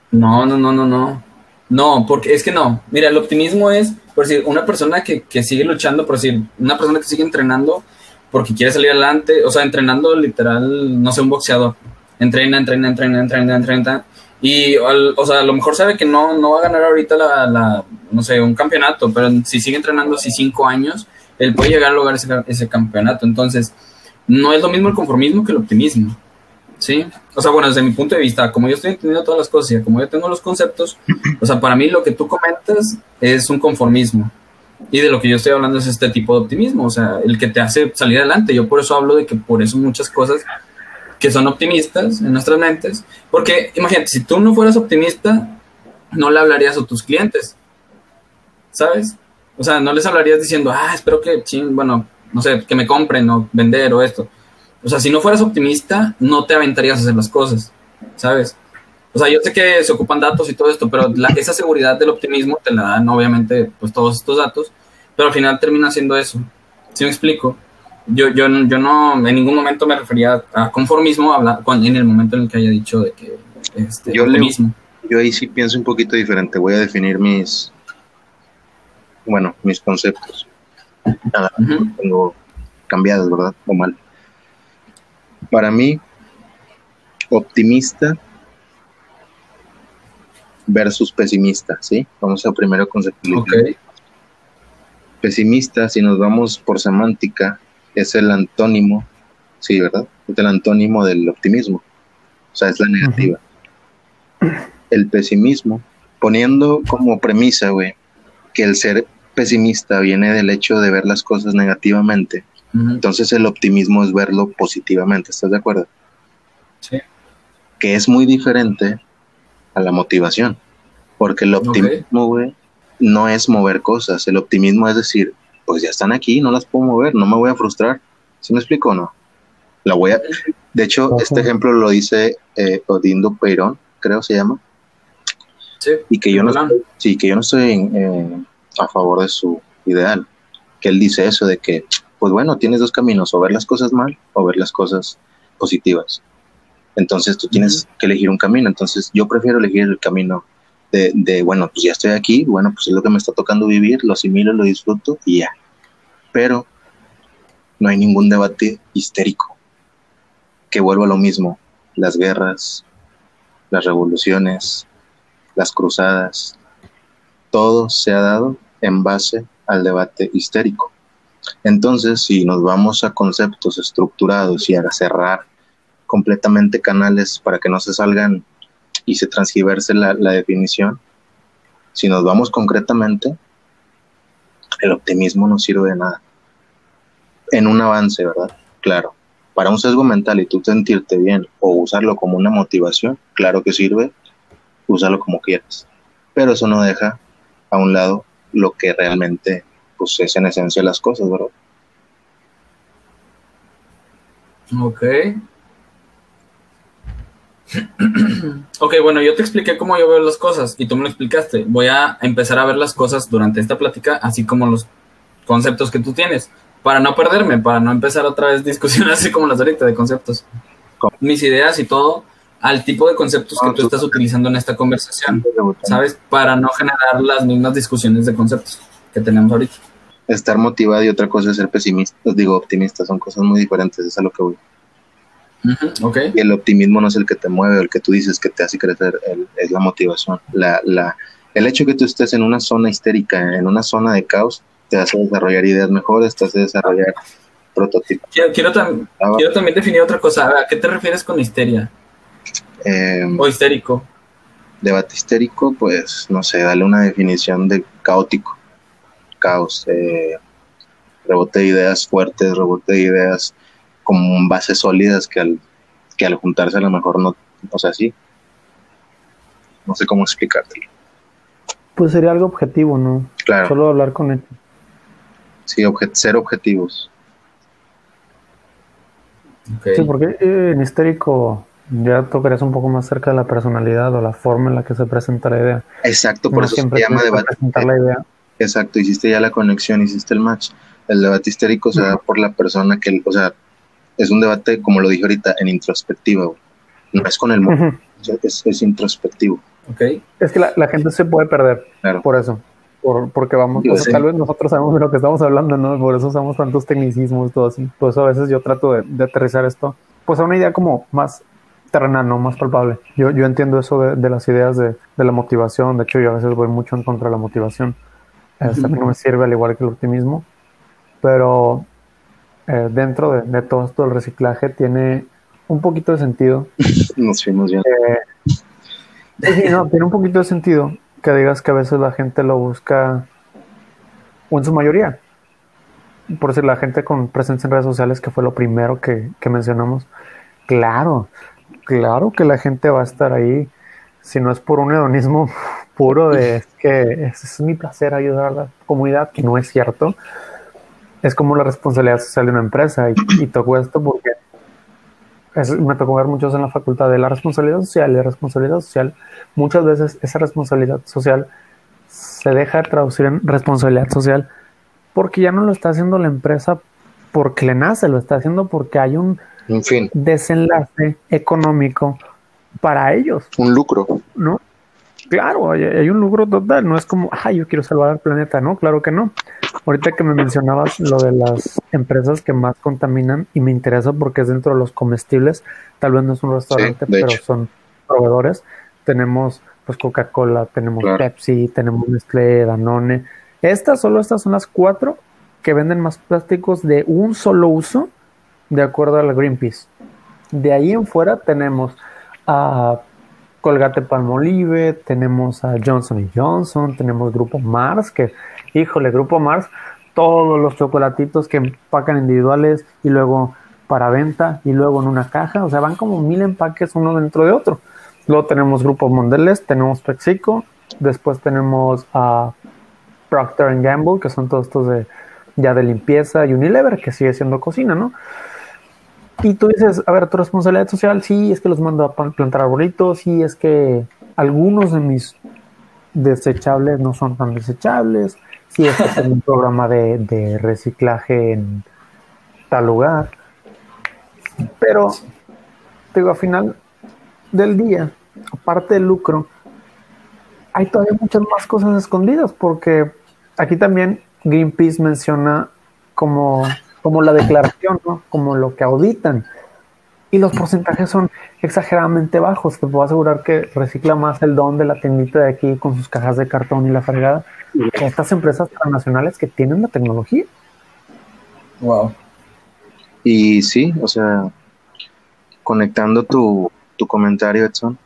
No, no, no, no, no. No, porque es que no. Mira, el optimismo es, por decir, una persona que, que sigue luchando, por decir, una persona que sigue entrenando porque quiere salir adelante, o sea, entrenando literal, no sé, un boxeador. Entrena, entrena, entrena, entrena, entrena. Y, o sea, a lo mejor sabe que no, no va a ganar ahorita la, la, no sé, un campeonato, pero si sigue entrenando así cinco años, él puede llegar a lograr ese, ese campeonato. Entonces, no es lo mismo el conformismo que el optimismo. ¿sí? O sea, bueno, desde mi punto de vista, como yo estoy entendiendo todas las cosas y como yo tengo los conceptos, o sea, para mí lo que tú comentas es un conformismo. Y de lo que yo estoy hablando es este tipo de optimismo, o sea, el que te hace salir adelante. Yo por eso hablo de que por eso muchas cosas que son optimistas en nuestras mentes, porque imagínate, si tú no fueras optimista, no le hablarías a tus clientes, ¿sabes? O sea, no les hablarías diciendo, ah, espero que, bueno, no sé, que me compren o vender o esto. O sea, si no fueras optimista, no te aventarías a hacer las cosas, ¿sabes? O sea, yo sé que se ocupan datos y todo esto, pero esa seguridad del optimismo te la dan, obviamente, pues todos estos datos, pero al final termina siendo eso. ¿Sí me explico? Yo, yo, yo no en ningún momento me refería a conformismo en el momento en el que haya dicho de que este, yo optimismo. yo ahí sí pienso un poquito diferente. Voy a definir mis, bueno, mis conceptos. Nada, tengo cambiados, ¿verdad? O mal. Para mí, optimista versus pesimista, ¿sí? Vamos a primero conceptualizar. Okay. Pesimista, si nos vamos por semántica, es el antónimo, sí, ¿verdad? Es el antónimo del optimismo, o sea, es la negativa. El pesimismo, poniendo como premisa, güey, que el ser pesimista viene del hecho de ver las cosas negativamente, entonces el optimismo es verlo positivamente, ¿estás de acuerdo? Sí. Que es muy diferente a la motivación, porque el optimismo, güey, no es mover cosas, el optimismo es decir, pues ya están aquí, no las puedo mover, no me voy a frustrar. ¿Sí me explico o no? La voy a... De hecho, este ejemplo lo dice eh, Odindo Peirón, creo se llama. Sí, y que yo no, sí, que yo no estoy a favor de su ideal. Que él dice eso de que pues bueno, tienes dos caminos, o ver las cosas mal o ver las cosas positivas. Entonces tú tienes que elegir un camino. Entonces yo prefiero elegir el camino de, bueno, pues ya estoy aquí, bueno, pues es lo que me está tocando vivir, lo asimilo, lo disfruto y ya. Pero no hay ningún debate histérico que vuelva a lo mismo. Las guerras, las revoluciones, las cruzadas, todo se ha dado en base al debate histérico. Entonces, si nos vamos a conceptos estructurados y a cerrar completamente canales para que no se salgan y se transgiverse la, definición, si nos vamos concretamente, el optimismo no sirve de nada. En un avance, ¿verdad? Claro. Para un sesgo mental y tú sentirte bien o usarlo como una motivación, claro que sirve, úsalo como quieras. Pero eso no deja a un lado lo que realmente pues es en esencia las cosas, ¿verdad? Ok. [CLEARS THROAT] ok, bueno, yo te expliqué cómo yo veo las cosas y tú me lo explicaste. Voy a empezar a ver las cosas durante esta plática, así como los conceptos que tú tienes, para no perderme, para no empezar otra vez discusiones [LAUGHS] así como las ahorita de conceptos. Mis ideas y todo al tipo de conceptos que tú estás utilizando en esta conversación, ¿sabes? Para no generar las mismas discusiones de conceptos que tenemos ahorita estar motivado y otra cosa es ser pesimista, digo optimista, son cosas muy diferentes, es a lo que voy. Okay. Y el optimismo no es el que te mueve, el que tú dices que te hace crecer, es la motivación. La, la, el hecho de que tú estés en una zona histérica, en una zona de caos, te hace desarrollar ideas mejores, te hace desarrollar prototipos. Quiero, quiero, quiero también definir otra cosa. ¿A qué te refieres con histeria? Em, o histérico. Debate histérico, pues no sé, dale una definición de caótico caos, eh, rebote de ideas fuertes, rebote de ideas con bases sólidas que al, que al juntarse a lo mejor no, o sea, sí. No sé cómo explicártelo. Pues sería algo objetivo, ¿no? Claro. Solo hablar con él. Sí, ser objetivos. Sí, porque eh, en histérico ya tocarías un poco más cerca de la personalidad o la forma en la que se presenta la idea. Exacto, por eso se llama debate. Presentar la idea Exacto, hiciste ya la conexión, hiciste el match. El debate histérico se da por la persona que, o sea, es un debate, como lo dije ahorita, en introspectiva, No es con el mundo, es, introspectivo. Okay. Es que la, gente se puede perder por eso. Por, porque vamos, tal vez nosotros sabemos de lo que estamos hablando, ¿no? Por eso usamos tantos tecnicismos, todo así. Por eso a veces yo trato de, de aterrizar esto, pues a una idea como más terrenal, no más palpable. Yo, yo entiendo eso de, las ideas de, la motivación. De hecho, yo a veces voy mucho en contra de la motivación. Este, no me [LAUGHS] sirve al igual que el optimismo. Pero eh, dentro de, todo esto el reciclaje tiene un poquito de sentido. [LAUGHS] Nos fuimos bien. Eh, sí, no, tiene un poquito de sentido que digas que a veces la gente lo busca, o en su mayoría, por decir, la gente con presencia en redes sociales, que fue lo primero que, mencionamos, claro, claro que la gente va a estar ahí, si no es por un hedonismo [LAUGHS] puro de que es, mi placer ayudar a la comunidad, que no es cierto, es como la responsabilidad social de una empresa, y, y toco esto porque me tocó ver muchos en la facultad de la responsabilidad social, y la responsabilidad social, muchas veces esa responsabilidad social se deja de traducir en responsabilidad social porque ya no lo está haciendo la empresa porque le nace, lo está haciendo porque hay un desenlace económico para ellos. Un lucro. ¿No? Claro, hay, un lucro total, no es como, ay, yo quiero salvar al planeta, no, claro que no. Ahorita que me mencionabas lo de las empresas que más contaminan y me interesa porque es dentro de los comestibles, tal vez no es un restaurante, pero son proveedores. Tenemos pues Coca-Cola, tenemos Pepsi, tenemos Nestlé, Danone, estas, solo estas son las cuatro que venden más plásticos de un solo uso, de acuerdo a la Greenpeace. De ahí en fuera tenemos a Colgate Palmolive, tenemos a Johnson Johnson, tenemos Grupo Mars, que, híjole, Grupo Mars, todos los chocolatitos que empacan individuales y luego para venta y luego en una caja, o sea, van como mil empaques uno dentro de otro. Luego tenemos Grupo Mondelez, tenemos Pexico, después tenemos a Procter Gamble, que son todos estos de ya de limpieza, y Unilever, que sigue siendo cocina, ¿no? Y tú dices, a ver, tu responsabilidad social, sí, es que los mando a plantar arbolitos, sí, es que algunos de mis desechables no son tan desechables, sí, es que es un [LAUGHS] programa de, de reciclaje en tal lugar. Pero, digo, al final del día, aparte del lucro, hay todavía muchas más cosas escondidas, porque aquí también Greenpeace menciona como, como la declaración, ¿no? como lo que auditan. Y los porcentajes son exageradamente bajos. Te puedo asegurar que recicla más el don de la tiendita de aquí con sus cajas de cartón y la fregada que estas empresas transnacionales que tienen la tecnología. Wow. Y sí, o sea, conectando tu, tu comentario, Edson,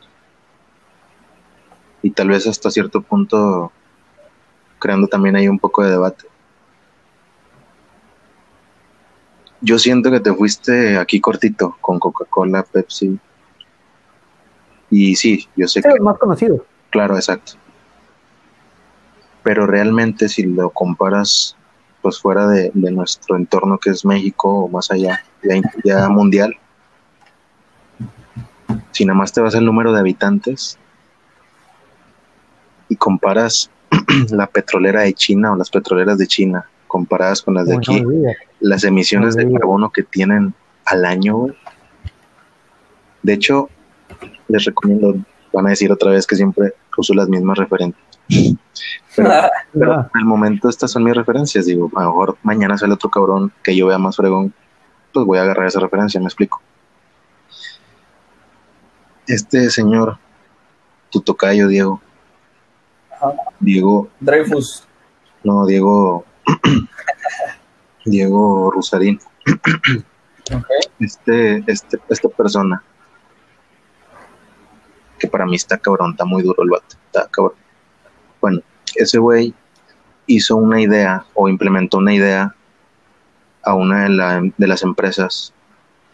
y tal vez hasta cierto punto creando también ahí un poco de debate. Yo siento que te fuiste aquí cortito con Coca-Cola, Pepsi. Y sí, yo sé que... Es más conocido. Claro, exacto. Pero realmente si lo comparas pues fuera de, nuestro entorno que es México o más allá, ya, ya mundial, si nada más te vas al número de habitantes y comparas [CLEARS THROAT] la petrolera de China o las petroleras de China comparadas con las de aquí, las emisiones de carbono que tienen al año, De hecho, les recomiendo, van a decir otra vez que siempre uso las mismas referencias. Pero, pero en el momento estas son mis referencias. Digo, a lo mejor mañana sale otro cabrón que yo vea más fregón, pues voy a agarrar esa referencia, me explico. Este señor, tu tocayo, Diego, Diego. Dreyfus. No, Diego. [CLEARS THROAT] Diego Rusarín. [CLEARS THROAT] Este, este, esta persona. Que para mí está cabrón, está muy duro el vato. Está cabrón. Bueno, ese güey hizo una idea o implementó una idea a una de, de las empresas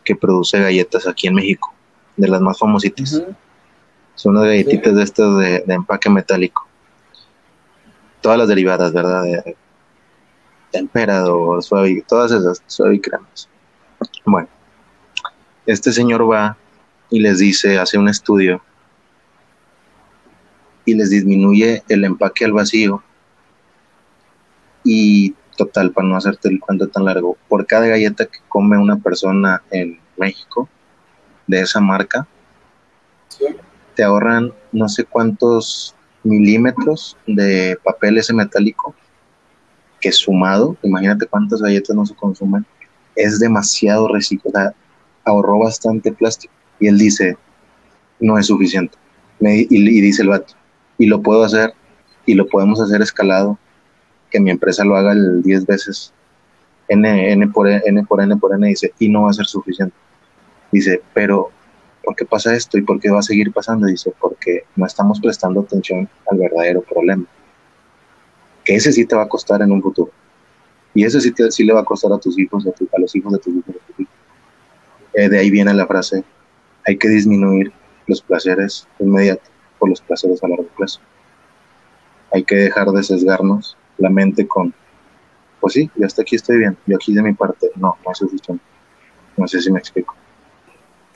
que produce galletas aquí en México, de las más famositas. Son unas galletitas de estas de, empaque metálico todas las derivadas, ¿verdad? De temperador, suave, todas esas cremas. Bueno, este señor va y les dice, hace un estudio y les disminuye el empaque al vacío y total, para no hacerte el cuento tan largo, por cada galleta que come una persona en México de esa marca, te ahorran no sé cuántos milímetros de papel ese metálico que sumado, imagínate cuántas galletas no se consumen, es demasiado reciclado, ahorró bastante plástico. Y él dice, no es suficiente. Me- y, y dice el vato, y lo puedo hacer, y lo podemos hacer escalado, que mi empresa lo haga el 10 veces, N, N por N, por N por N, dice, y no va a ser suficiente. Dice, pero, ¿por qué pasa esto? ¿Y por qué va a seguir pasando? Dice, porque no estamos prestando atención al verdadero problema. Que ese sí te va a costar en un futuro. Y ese sí, te- sí le va a costar a tus hijos, a, los hijos de tus hijos. de tus hijos. Eh, de ahí viene la frase, hay que disminuir los placeres inmediatos por los placeres a largo plazo. Hay que dejar de sesgarnos la mente con, pues sí, yo hasta aquí estoy bien, yo aquí de mi parte, no, no es suficiente. No sé si me explico.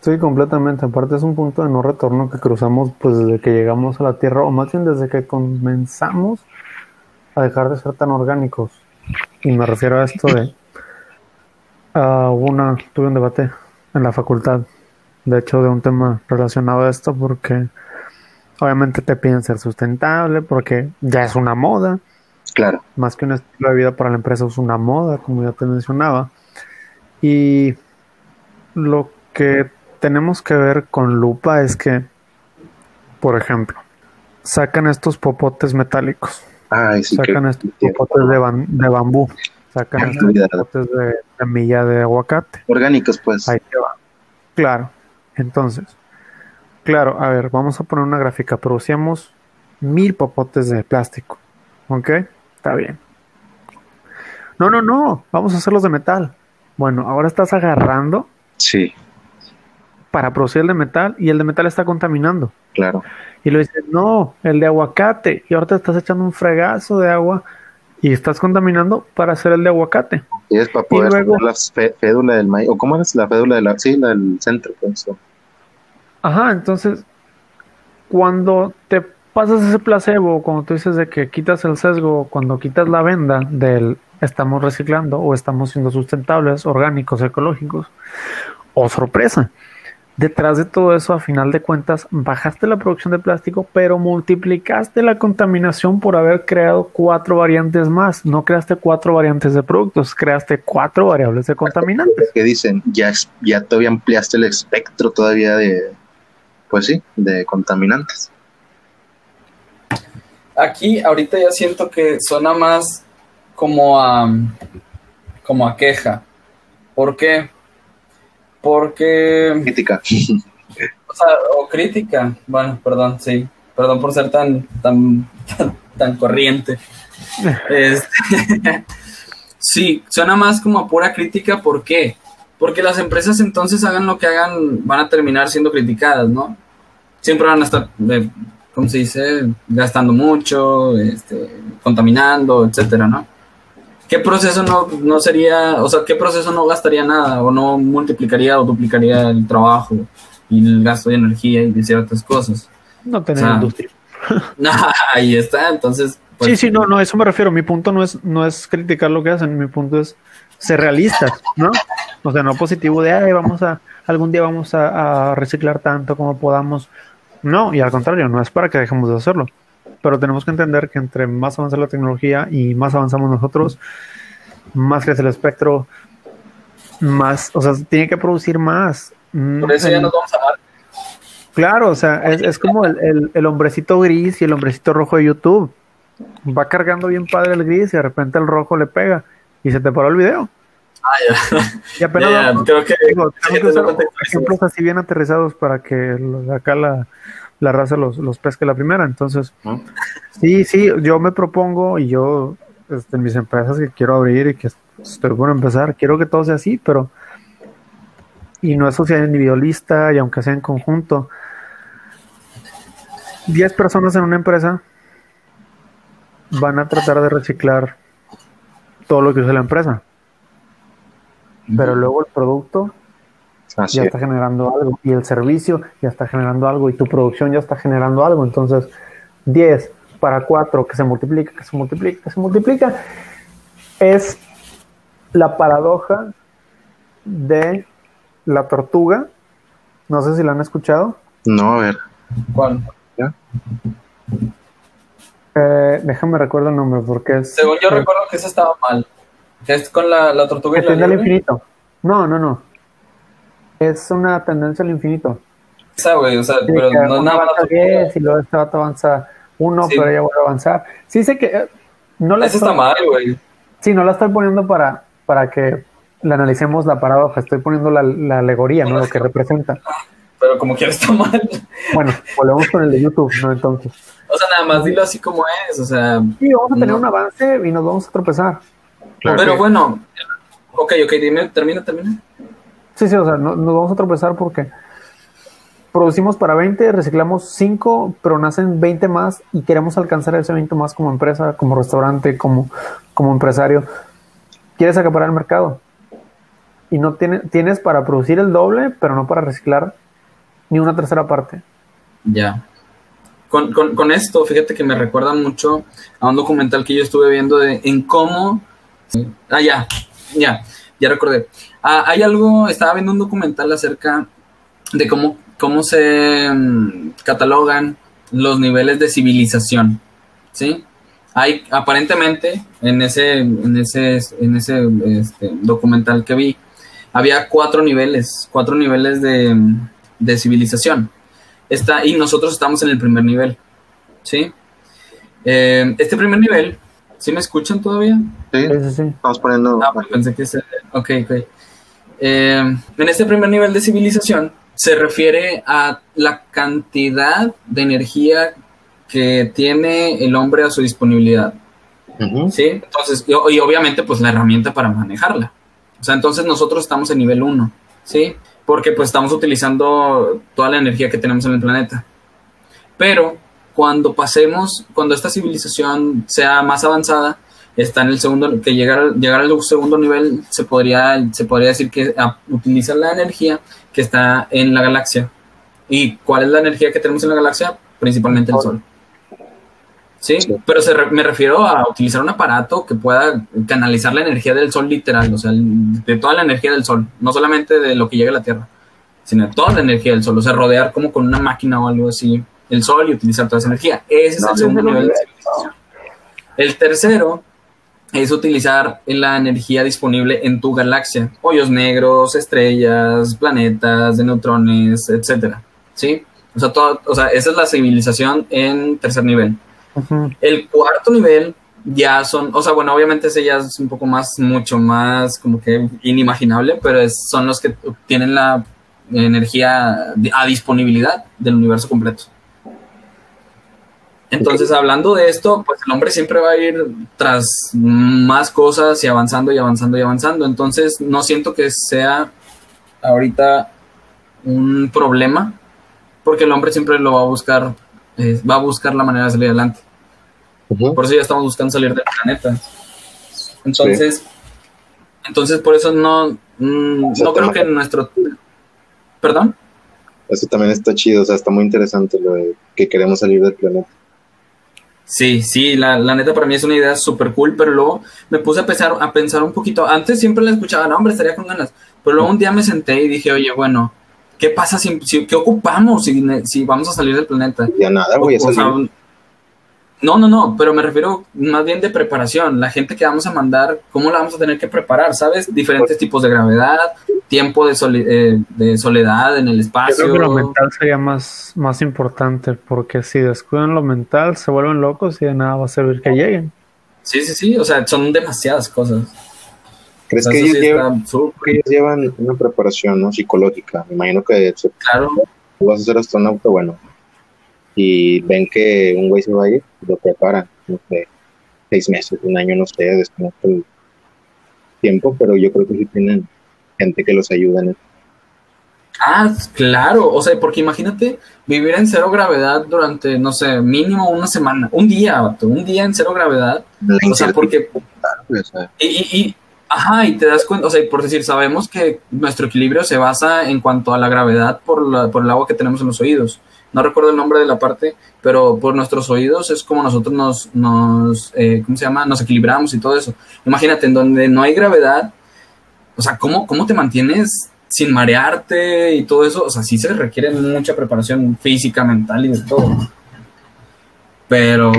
Sí, completamente. Aparte es un punto de no retorno que cruzamos pues desde que llegamos a la Tierra, o más bien desde que comenzamos a dejar de ser tan orgánicos. Y me refiero a esto de... hubo una, tuve un debate en la facultad, de hecho, de un tema relacionado a esto, porque obviamente te piden ser sustentable, porque ya es una moda, Claro, más que un estilo de vida para la empresa es una moda, como ya te mencionaba. Y lo que tenemos que ver con lupa es que, por ejemplo, sacan estos popotes metálicos, ay, sí sacan estos popotes de, ban- de bambú, sacan estos popotes de semilla de aguacate. orgánicos, pues. Ahí te va. Claro. Entonces, claro, a ver, vamos a poner una gráfica. Producíamos mil popotes de plástico. ¿Ok? Está bien. No, no, no. Vamos a hacerlos de metal. Bueno, ahora estás agarrando Sí, para producir el de metal y el de metal está contaminando. claro. Y lo dices, no, el de aguacate. Y ahora te estás echando un fregazo de agua y estás contaminando para hacer el de aguacate. Y es para poder luego- hacer la fe- fédula del maíz, o cómo es la fédula de la, sí, la del centro, pues. Ajá, entonces, cuando te pasas ese placebo, cuando tú dices de que quitas el sesgo, cuando quitas la venda del estamos reciclando o estamos siendo sustentables, orgánicos, ecológicos, o sorpresa, detrás de todo eso, a final de cuentas, bajaste la producción de plástico, pero multiplicaste la contaminación por haber creado cuatro variantes más. No creaste cuatro variantes de productos, creaste cuatro variables de contaminantes. que dicen, ya, ya todavía ampliaste el espectro todavía de, pues sí, de contaminantes. Aquí ahorita ya siento que suena más como a como a queja. ¿Por qué? Porque Crítica. o, sea, o crítica. Bueno, perdón, sí. Perdón por ser tan tan tan, tan corriente. Este, [LAUGHS] sí, suena más como a pura crítica. ¿Por qué? Porque las empresas entonces hagan lo que hagan, van a terminar siendo criticadas, ¿no? Siempre van a estar, eh, ¿cómo se dice? Gastando mucho, este, contaminando, etcétera, ¿no? ¿Qué proceso no, no sería, o sea, qué proceso no gastaría nada o no multiplicaría o duplicaría el trabajo y el gasto de energía y de ciertas cosas? No tener O sea, industria. [LAUGHS] Ahí está, entonces. pues, sí, sí, no, no, eso me refiero. Mi punto no es, no es criticar lo que hacen, mi punto es ser realistas, ¿no? O sea, no positivo de, ay, vamos a, algún día vamos a, a reciclar tanto como podamos. No, y al contrario, no es para que dejemos de hacerlo. Pero tenemos que entender que entre más avanza la tecnología y más avanzamos nosotros, más crece el espectro, más, o sea, tiene que producir más. Mm, Por eso ya nos vamos a amar. Claro, o sea, es, es como el, el- el hombrecito gris y el hombrecito rojo de YouTube. Va cargando bien padre el gris y de repente el rojo le pega y se te paró el video. Y apenas [LAUGHS] Ya, ya, vamos- creo que. digo, que usar ejemplos así bien aterrizados para que acá la, la raza los, los pesque la primera. Entonces, ¿no? sí, sí, yo me propongo y yo este, en mis empresas que quiero abrir y que estoy por empezar, quiero que todo sea así, pero y no es sociedad individualista y aunque sea en conjunto. 10 personas en una empresa van a tratar de reciclar todo lo que usa la empresa, pero luego el producto Así ya es. está generando algo y el servicio ya está generando algo y tu producción ya está generando algo. Entonces, 10 para 4 que se multiplica, que se multiplica, que se multiplica, es la paradoja de la tortuga. No sé si la han escuchado. No, a ver. ¿Cuál? Eh, déjame recuerdo el nombre porque es... Según yo eh, recuerdo que esa estaba mal. Es con la, la tortuga y la infinito. No, no, no. Es una tendencia al infinito. Esa, güey, o sea, Sí, pero no nada más. avanza 10 y luego este vato avanza uno, Sí. pero ella vuelve a avanzar. Sí sé que eh, no la Eso está estoy- mal, güey. Sí, no la estoy poniendo para, para que la analicemos la paradoja, estoy poniendo la, la alegoría, ¿no? Lo que representa. Pero como quiera está mal. Bueno, volvemos con el de YouTube, ¿no? Entonces. O sea, nada más dilo así como es, o sea. Sí, vamos a tener No. un avance y nos vamos a tropezar. Claro. Pero bueno, ok, ok, dime, termina, termina. Sí, sí, o sea, no- nos vamos a tropezar porque producimos para 20, reciclamos 5, pero nacen 20 más y queremos alcanzar ese 20 más como empresa, como restaurante, como, como empresario. Quieres acaparar el mercado y no tiene, tienes para producir el doble, pero no para reciclar ni una tercera parte. Ya. Con, con, con esto, fíjate que me recuerda mucho a un documental que yo estuve viendo de en cómo. Ah, ya, ya, ya recordé. Ah, hay algo, estaba viendo un documental acerca de cómo, cómo se mm, catalogan los niveles de civilización. ¿Sí? Hay aparentemente en ese, en ese, en ese este, documental que vi, había cuatro niveles, cuatro niveles de, de civilización. Está, y nosotros estamos en el primer nivel. ¿Sí? Eh, este primer nivel, ¿sí me escuchan todavía? Sí, Sí, sí, estamos poniendo. Ah, pues pensé que se... Ok, ok. Eh, en este primer nivel de civilización se refiere a la cantidad de energía que tiene el hombre a su disponibilidad. ¿Sí? Entonces, y, y obviamente, pues la herramienta para manejarla. O sea, entonces nosotros estamos en nivel 1, ¿sí? Porque pues estamos utilizando toda la energía que tenemos en el planeta. Pero cuando pasemos, cuando esta civilización sea más avanzada, está en el segundo, que llegar, llegar al segundo nivel, se podría, se podría decir que ah, utiliza la energía que está en la galaxia. ¿Y cuál es la energía que tenemos en la galaxia? Principalmente el Sol. Sí, Sí. pero se re- me refiero a utilizar un aparato que pueda canalizar la energía del Sol literal, o sea, de toda la energía del Sol, no solamente de lo que llega a la Tierra, sino de toda la energía del Sol, o sea, rodear como con una máquina o algo así el Sol y utilizar toda esa energía. Ese es No, el segundo nivel de universo. civilización. El tercero es utilizar la energía disponible en tu galaxia, hoyos negros, estrellas, planetas de neutrones, etcétera, ¿sí? O sea, todo, o sea, esa es la civilización en tercer nivel. El cuarto nivel ya son, o sea, bueno, obviamente ese ya es un poco más, mucho más como que inimaginable, pero es- son los que tienen la energía a disponibilidad del universo completo. Entonces, hablando de esto, pues el hombre siempre va a ir tras más cosas y avanzando y avanzando y avanzando. Entonces, no siento que sea ahorita un problema, porque el hombre siempre lo va a buscar, eh, va a buscar la manera de salir adelante. Por eso ya estamos buscando salir del planeta. Entonces, entonces por eso no, mm, no creo que nuestro... ¿Perdón? Eso también está chido, o sea, está muy interesante lo de que queremos salir del planeta. Sí, sí, la, la neta para mí es una idea súper cool, pero luego me puse a pensar, a pensar un poquito. Antes siempre la escuchaba, no, hombre, estaría con ganas. Pero luego un día me senté y dije, oye, bueno, ¿qué pasa si, si- qué ocupamos si, si vamos a salir del planeta? Ya nada, güey, O- o eso sea, no, no, no, pero me refiero más bien de preparación. La gente que vamos a mandar, ¿cómo la vamos a tener que preparar? ¿Sabes? Diferentes tipos de gravedad, tiempo de, soli- eh, de soledad en el Yo espacio. creo que lo mental sería más, más importante, porque si descuidan lo mental, se vuelven locos y de nada va a servir que lleguen. Sí, sí, sí, o sea, son demasiadas cosas. ¿Crees que ellos, sí llevan, está súper que ellos llevan una preparación ¿no? psicológica? Me imagino que se- claro. tú vas a ser astronauta, bueno, y ven que un güey se va a ir, lo preparan, no sé, seis meses, un año, no sé, desconozco el tiempo, pero yo creo que sí tienen gente que los ayuda en eso. Ah, claro, o sea, porque imagínate vivir en cero gravedad durante, no sé, mínimo una semana, un día, un día en cero gravedad. La O sea, porque y- y- ajá, y te das cuenta, o sea, por decir, sabemos que nuestro equilibrio se basa en cuanto a la gravedad por, la- por el agua que tenemos en los oídos. No recuerdo el nombre de la parte, pero por nuestros oídos es como nosotros nos, nos eh, ¿cómo se llama? Nos equilibramos y todo eso. Imagínate, en donde no hay gravedad, o sea, ¿cómo, cómo te mantienes sin marearte y todo eso? O sea, sí se requiere mucha preparación física, mental y de todo. Pero.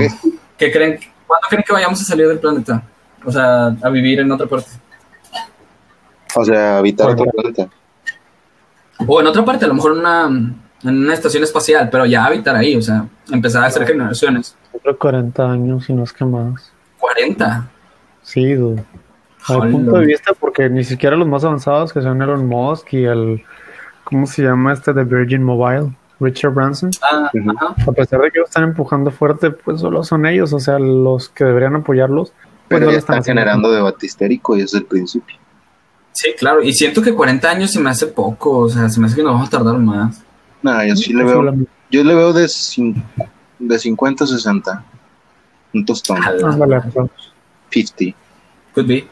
¿qué creen? ¿Cuándo creen que vayamos a salir del planeta? O sea, a vivir en otra parte. o sea, habitar otro planeta. O en otra parte, a lo mejor una, en una estación espacial, pero ya habitar ahí, o sea, empezar a hacer generaciones. Otro 40 años y no es que más. 40. Sí, dude. Al punto de vista, porque ni siquiera los más avanzados, que son Elon Musk y el. ¿Cómo se llama este de Virgin Mobile? Richard Branson. Ah. A pesar de que ellos están empujando fuerte, pues solo son ellos, o sea, los que deberían apoyarlos. Pues Pero no ya lo están generando debate histérico y es el principio. Sí, claro, y siento que 40 años se me hace poco, o sea, se me hace que nos vamos a tardar más. Nah, yo sí le Pues veo, solamente- yo le veo de, cin- de 50 a 60. Un tostón. Ándale, pues. 50. Could be.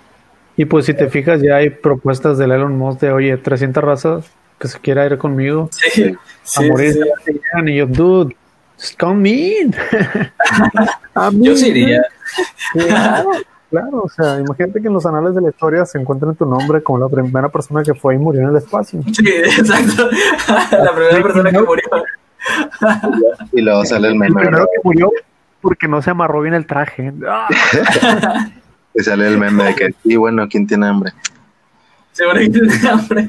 Y pues si te fijas, ya hay propuestas del Elon Musk de, oye, 300 razas que se quiera ir conmigo Sí, Sí. a sí, morir. sí. Y yo, dude, just come in. A [LAUGHS] mí, Yo sí iría. Claro, claro, o sea, imagínate que en los anales de la historia se encuentre tu nombre como la primera persona que fue y murió en el espacio. Sí, exacto. [LAUGHS] La primera persona que murió. Y luego sale el El meme, primero ¿verdad? que murió porque no se amarró bien el traje. Ah, [LAUGHS] Y sale el meme de que, y bueno, ¿quién tiene hambre? Seguro que tiene hambre.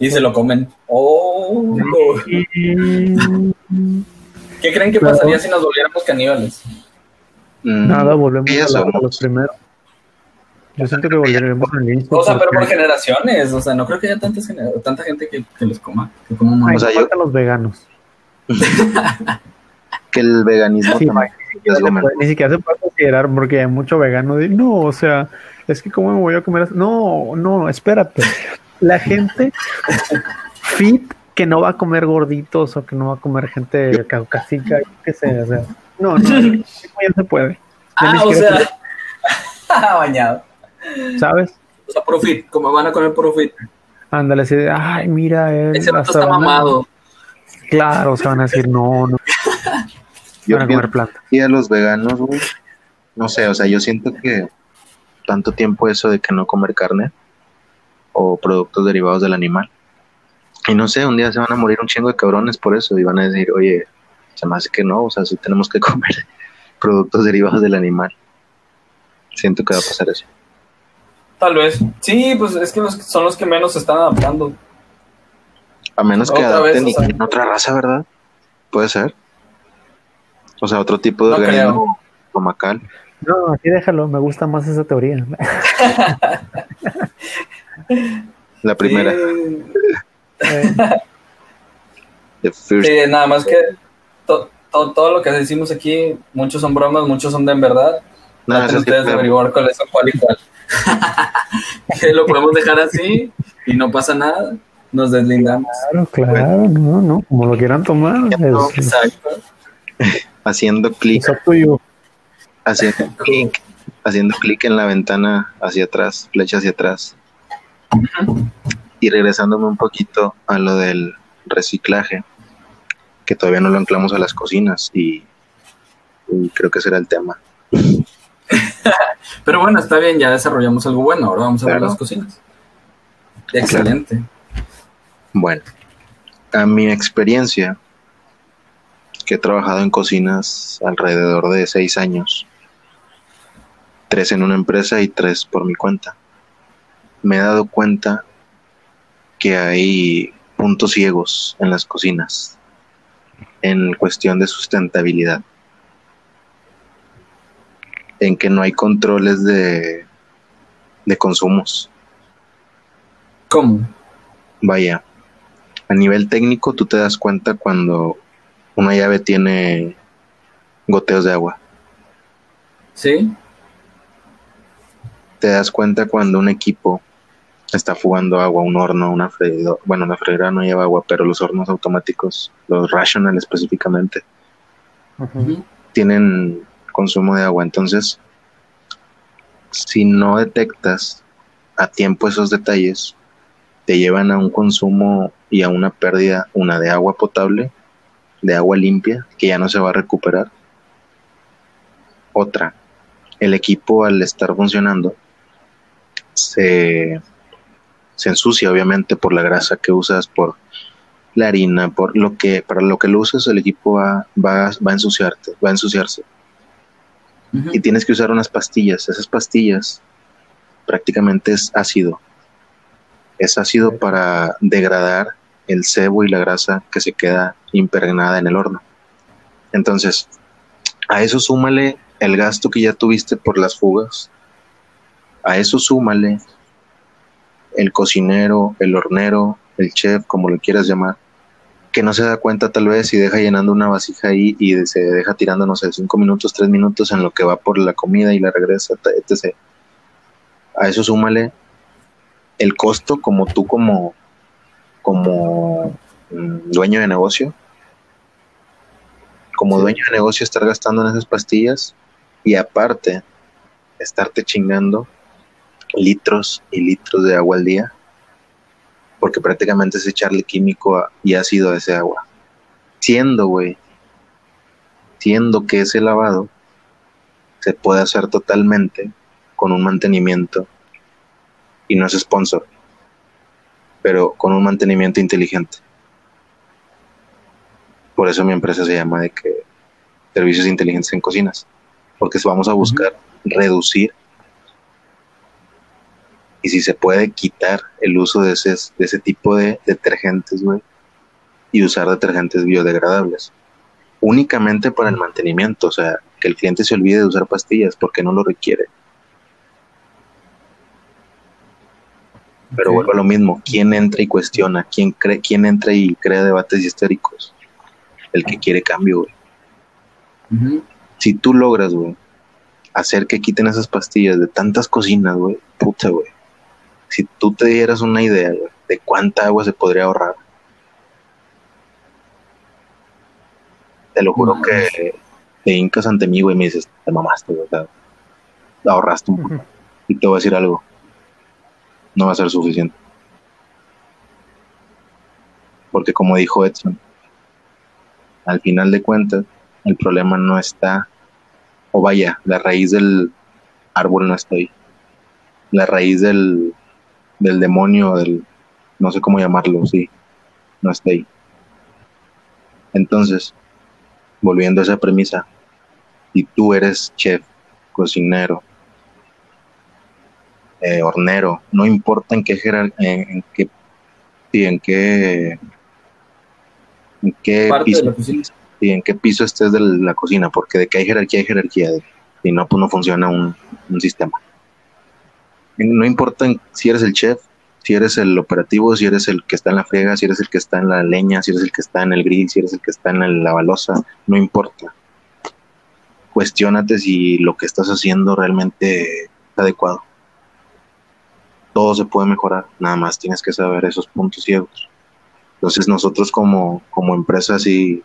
Y se lo comen. Oh. ¿Qué creen que pasaría si nos volviéramos caníbales? Mm, Nada, volvemos ¿qué a, la- a los primeros. Yo siento que volveremos al inicio. O sea, pero por generaciones. O sea, no creo que haya tantas tanta gente que, que los coma. Que coma Ay. O sea, yo- los veganos. [LAUGHS] Que el veganismo Sí, también Ni siquiera se puede- Ni siquiera se puede considerar porque hay mucho vegano. De, no, o sea, es que cómo me voy a comer. No, no, espérate. La gente fit que no va a comer gorditos o que no va a comer gente caucásica, qué sé, o sea, no, no, [LAUGHS] ya se puede. Ah, o sea. [LAUGHS] bañado. ¿Sabes? O sea, profit. Como van a comer profit. Ándale, así de, ay, mira, él. Ese vato está mamado. Claro, se van a decir, no, no, Yo [LAUGHS] van a comer planta. que a los veganos, güey, no sé, o sea, yo siento que tanto tiempo eso de que no comer carne o productos derivados del animal. Y no sé, un día se van a morir un chingo de cabrones por eso y van a decir, oye, se me hace que no, o sea, sí tenemos que [LAUGHS] comer productos derivados del animal. Siento que va a pasar eso. Tal vez. Sí, pues es que los, son los que menos se están adaptando. A menos que Otra vez, adapten y o sea. creen otra raza, ¿verdad? Puede ser. O sea, otro tipo de No organismo estomacal. No, así déjalo, me gusta más esa teoría. La primera, [LAUGHS] Sí, [LAUGHS] Eh, the first. sí, nada más que to- to- todo lo que decimos aquí, muchos son bromas, muchos son de en verdad. No, ese sí ustedes averiguar cuáles son cuál y cuál. que [LAUGHS] lo podemos dejar así y no pasa nada. Nos deslindamos. claro, claro, no, no, como lo quieran tomar. Es, Exacto. [LAUGHS] haciendo clic, es up to you. haciendo clic, haciendo clic en la ventana hacia atrás, flecha hacia atrás. Y regresándome un poquito a lo del reciclaje, que todavía no lo anclamos a las cocinas y, y creo que ese era el tema. [LAUGHS] Pero bueno, está bien, ya desarrollamos algo bueno. Ahora vamos a ver las cocinas. Excelente. Bueno, a mi experiencia, que he trabajado en cocinas alrededor de seis años, tres en una empresa y tres por mi cuenta, me he dado cuenta que hay puntos ciegos en las cocinas en cuestión de sustentabilidad, en que no hay controles de, de consumos. ¿Cómo? Vaya, a nivel técnico tú te das cuenta cuando una llave tiene goteos de agua. ¿Sí? Te das cuenta cuando un equipo está fugando agua, un horno, una freidora. Bueno, la freidora no lleva agua, pero los hornos automáticos, los rational específicamente, tienen consumo de agua. Entonces, si no detectas a tiempo esos detalles, te llevan a un consumo y a una pérdida, una de agua potable, de agua limpia, que ya no se va a recuperar. Otra, el equipo al estar funcionando se, se ensucia obviamente por la grasa que usas, por la harina, por lo que, para lo que lo uses, el equipo va, va, va a ensuciarte, va a ensuciarse y tienes que usar unas pastillas. Esas pastillas prácticamente es ácido. Es ácido para degradar el cebo y la grasa que se queda impregnada en el horno. Entonces, a eso súmale el gasto que ya tuviste por las fugas. A eso súmale el cocinero, el hornero, el chef, como lo quieras llamar, que no se da cuenta tal vez y deja llenando una vasija ahí y se deja tirando, no sé, cinco minutos, tres minutos en lo que va por la comida y la regresa, etc. A eso súmale el costo como tú como, como mm, dueño de negocio, como dueño de negocio estar gastando en esas pastillas y aparte estarte chingando litros y litros de agua al día, porque prácticamente es echarle químico y ácido a ese agua. Siendo, güey, siendo que ese lavado se puede hacer totalmente con un mantenimiento y no es sponsor, pero con un mantenimiento inteligente. Por eso mi empresa se llama de que servicios inteligentes en cocinas, porque vamos a buscar reducir y si se puede quitar el uso de ese, de ese tipo de detergentes, güey, y usar detergentes biodegradables. Únicamente para el mantenimiento, o sea, que el cliente se olvide de usar pastillas porque no lo requiere. Pero vuelvo a lo mismo, ¿quién entra y cuestiona? ¿Quién, cree, ¿Quién entra y crea debates histéricos? El que quiere cambio, güey. Si tú logras, güey, hacer que quiten esas pastillas de tantas cocinas, güey, puta, güey si tú te dieras una idea de cuánta agua se podría ahorrar, te lo juro que te hincas ante mí, güey, y me dices, te mamaste, ¿verdad? ahorraste un poco. Y te voy a decir algo, no va a ser suficiente. Porque como dijo Edson, al final de cuentas, el problema no está, o vaya, la raíz del árbol no está ahí. La raíz del, del demonio, del, no sé cómo llamarlo, sí, no está ahí. Entonces, volviendo a esa premisa, si tú eres chef, cocinero, eh, hornero, no importa en qué en, qué en qué en qué piso y en qué piso estés de la cocina, porque de que hay jerarquía hay jerarquía, y no pues no funciona un sistema. No importa si eres el chef, si eres el operativo, si eres el que está en la friega, si eres el que está en la leña, si eres el que está en el grill, si eres el que está en la balosa, no importa. Cuestiónate si lo que estás haciendo realmente es adecuado. Todo se puede mejorar, nada más tienes que saber esos puntos ciegos. Entonces nosotros como, como empresa así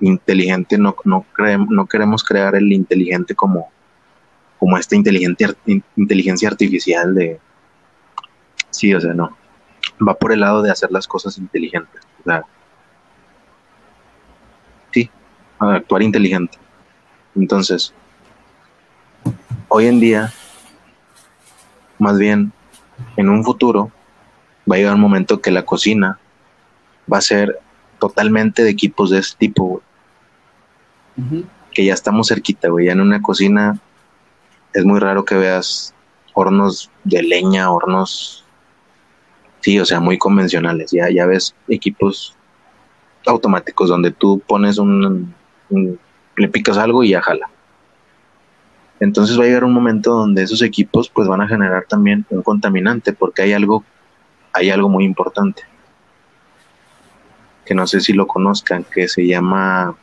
inteligente no, no, no queremos crear el inteligente como, como esta inteligente, inteligencia artificial de... Sí, o sea, no. Va por el lado de hacer las cosas inteligentes. O sea, sí, actuar inteligente. Entonces, hoy en día, más bien, en un futuro, va a llegar un momento que la cocina va a ser totalmente de equipos de este tipo, Que ya estamos cerquita, güey. Ya en una cocina es muy raro que veas hornos de leña, hornos, sí, o sea, muy convencionales. Ya, ya ves equipos automáticos donde tú pones un, le picas algo y ya jala. Entonces va a llegar un momento donde esos equipos pues van a generar también un contaminante porque hay algo, hay algo muy importante que no sé si lo conozcan, que se llama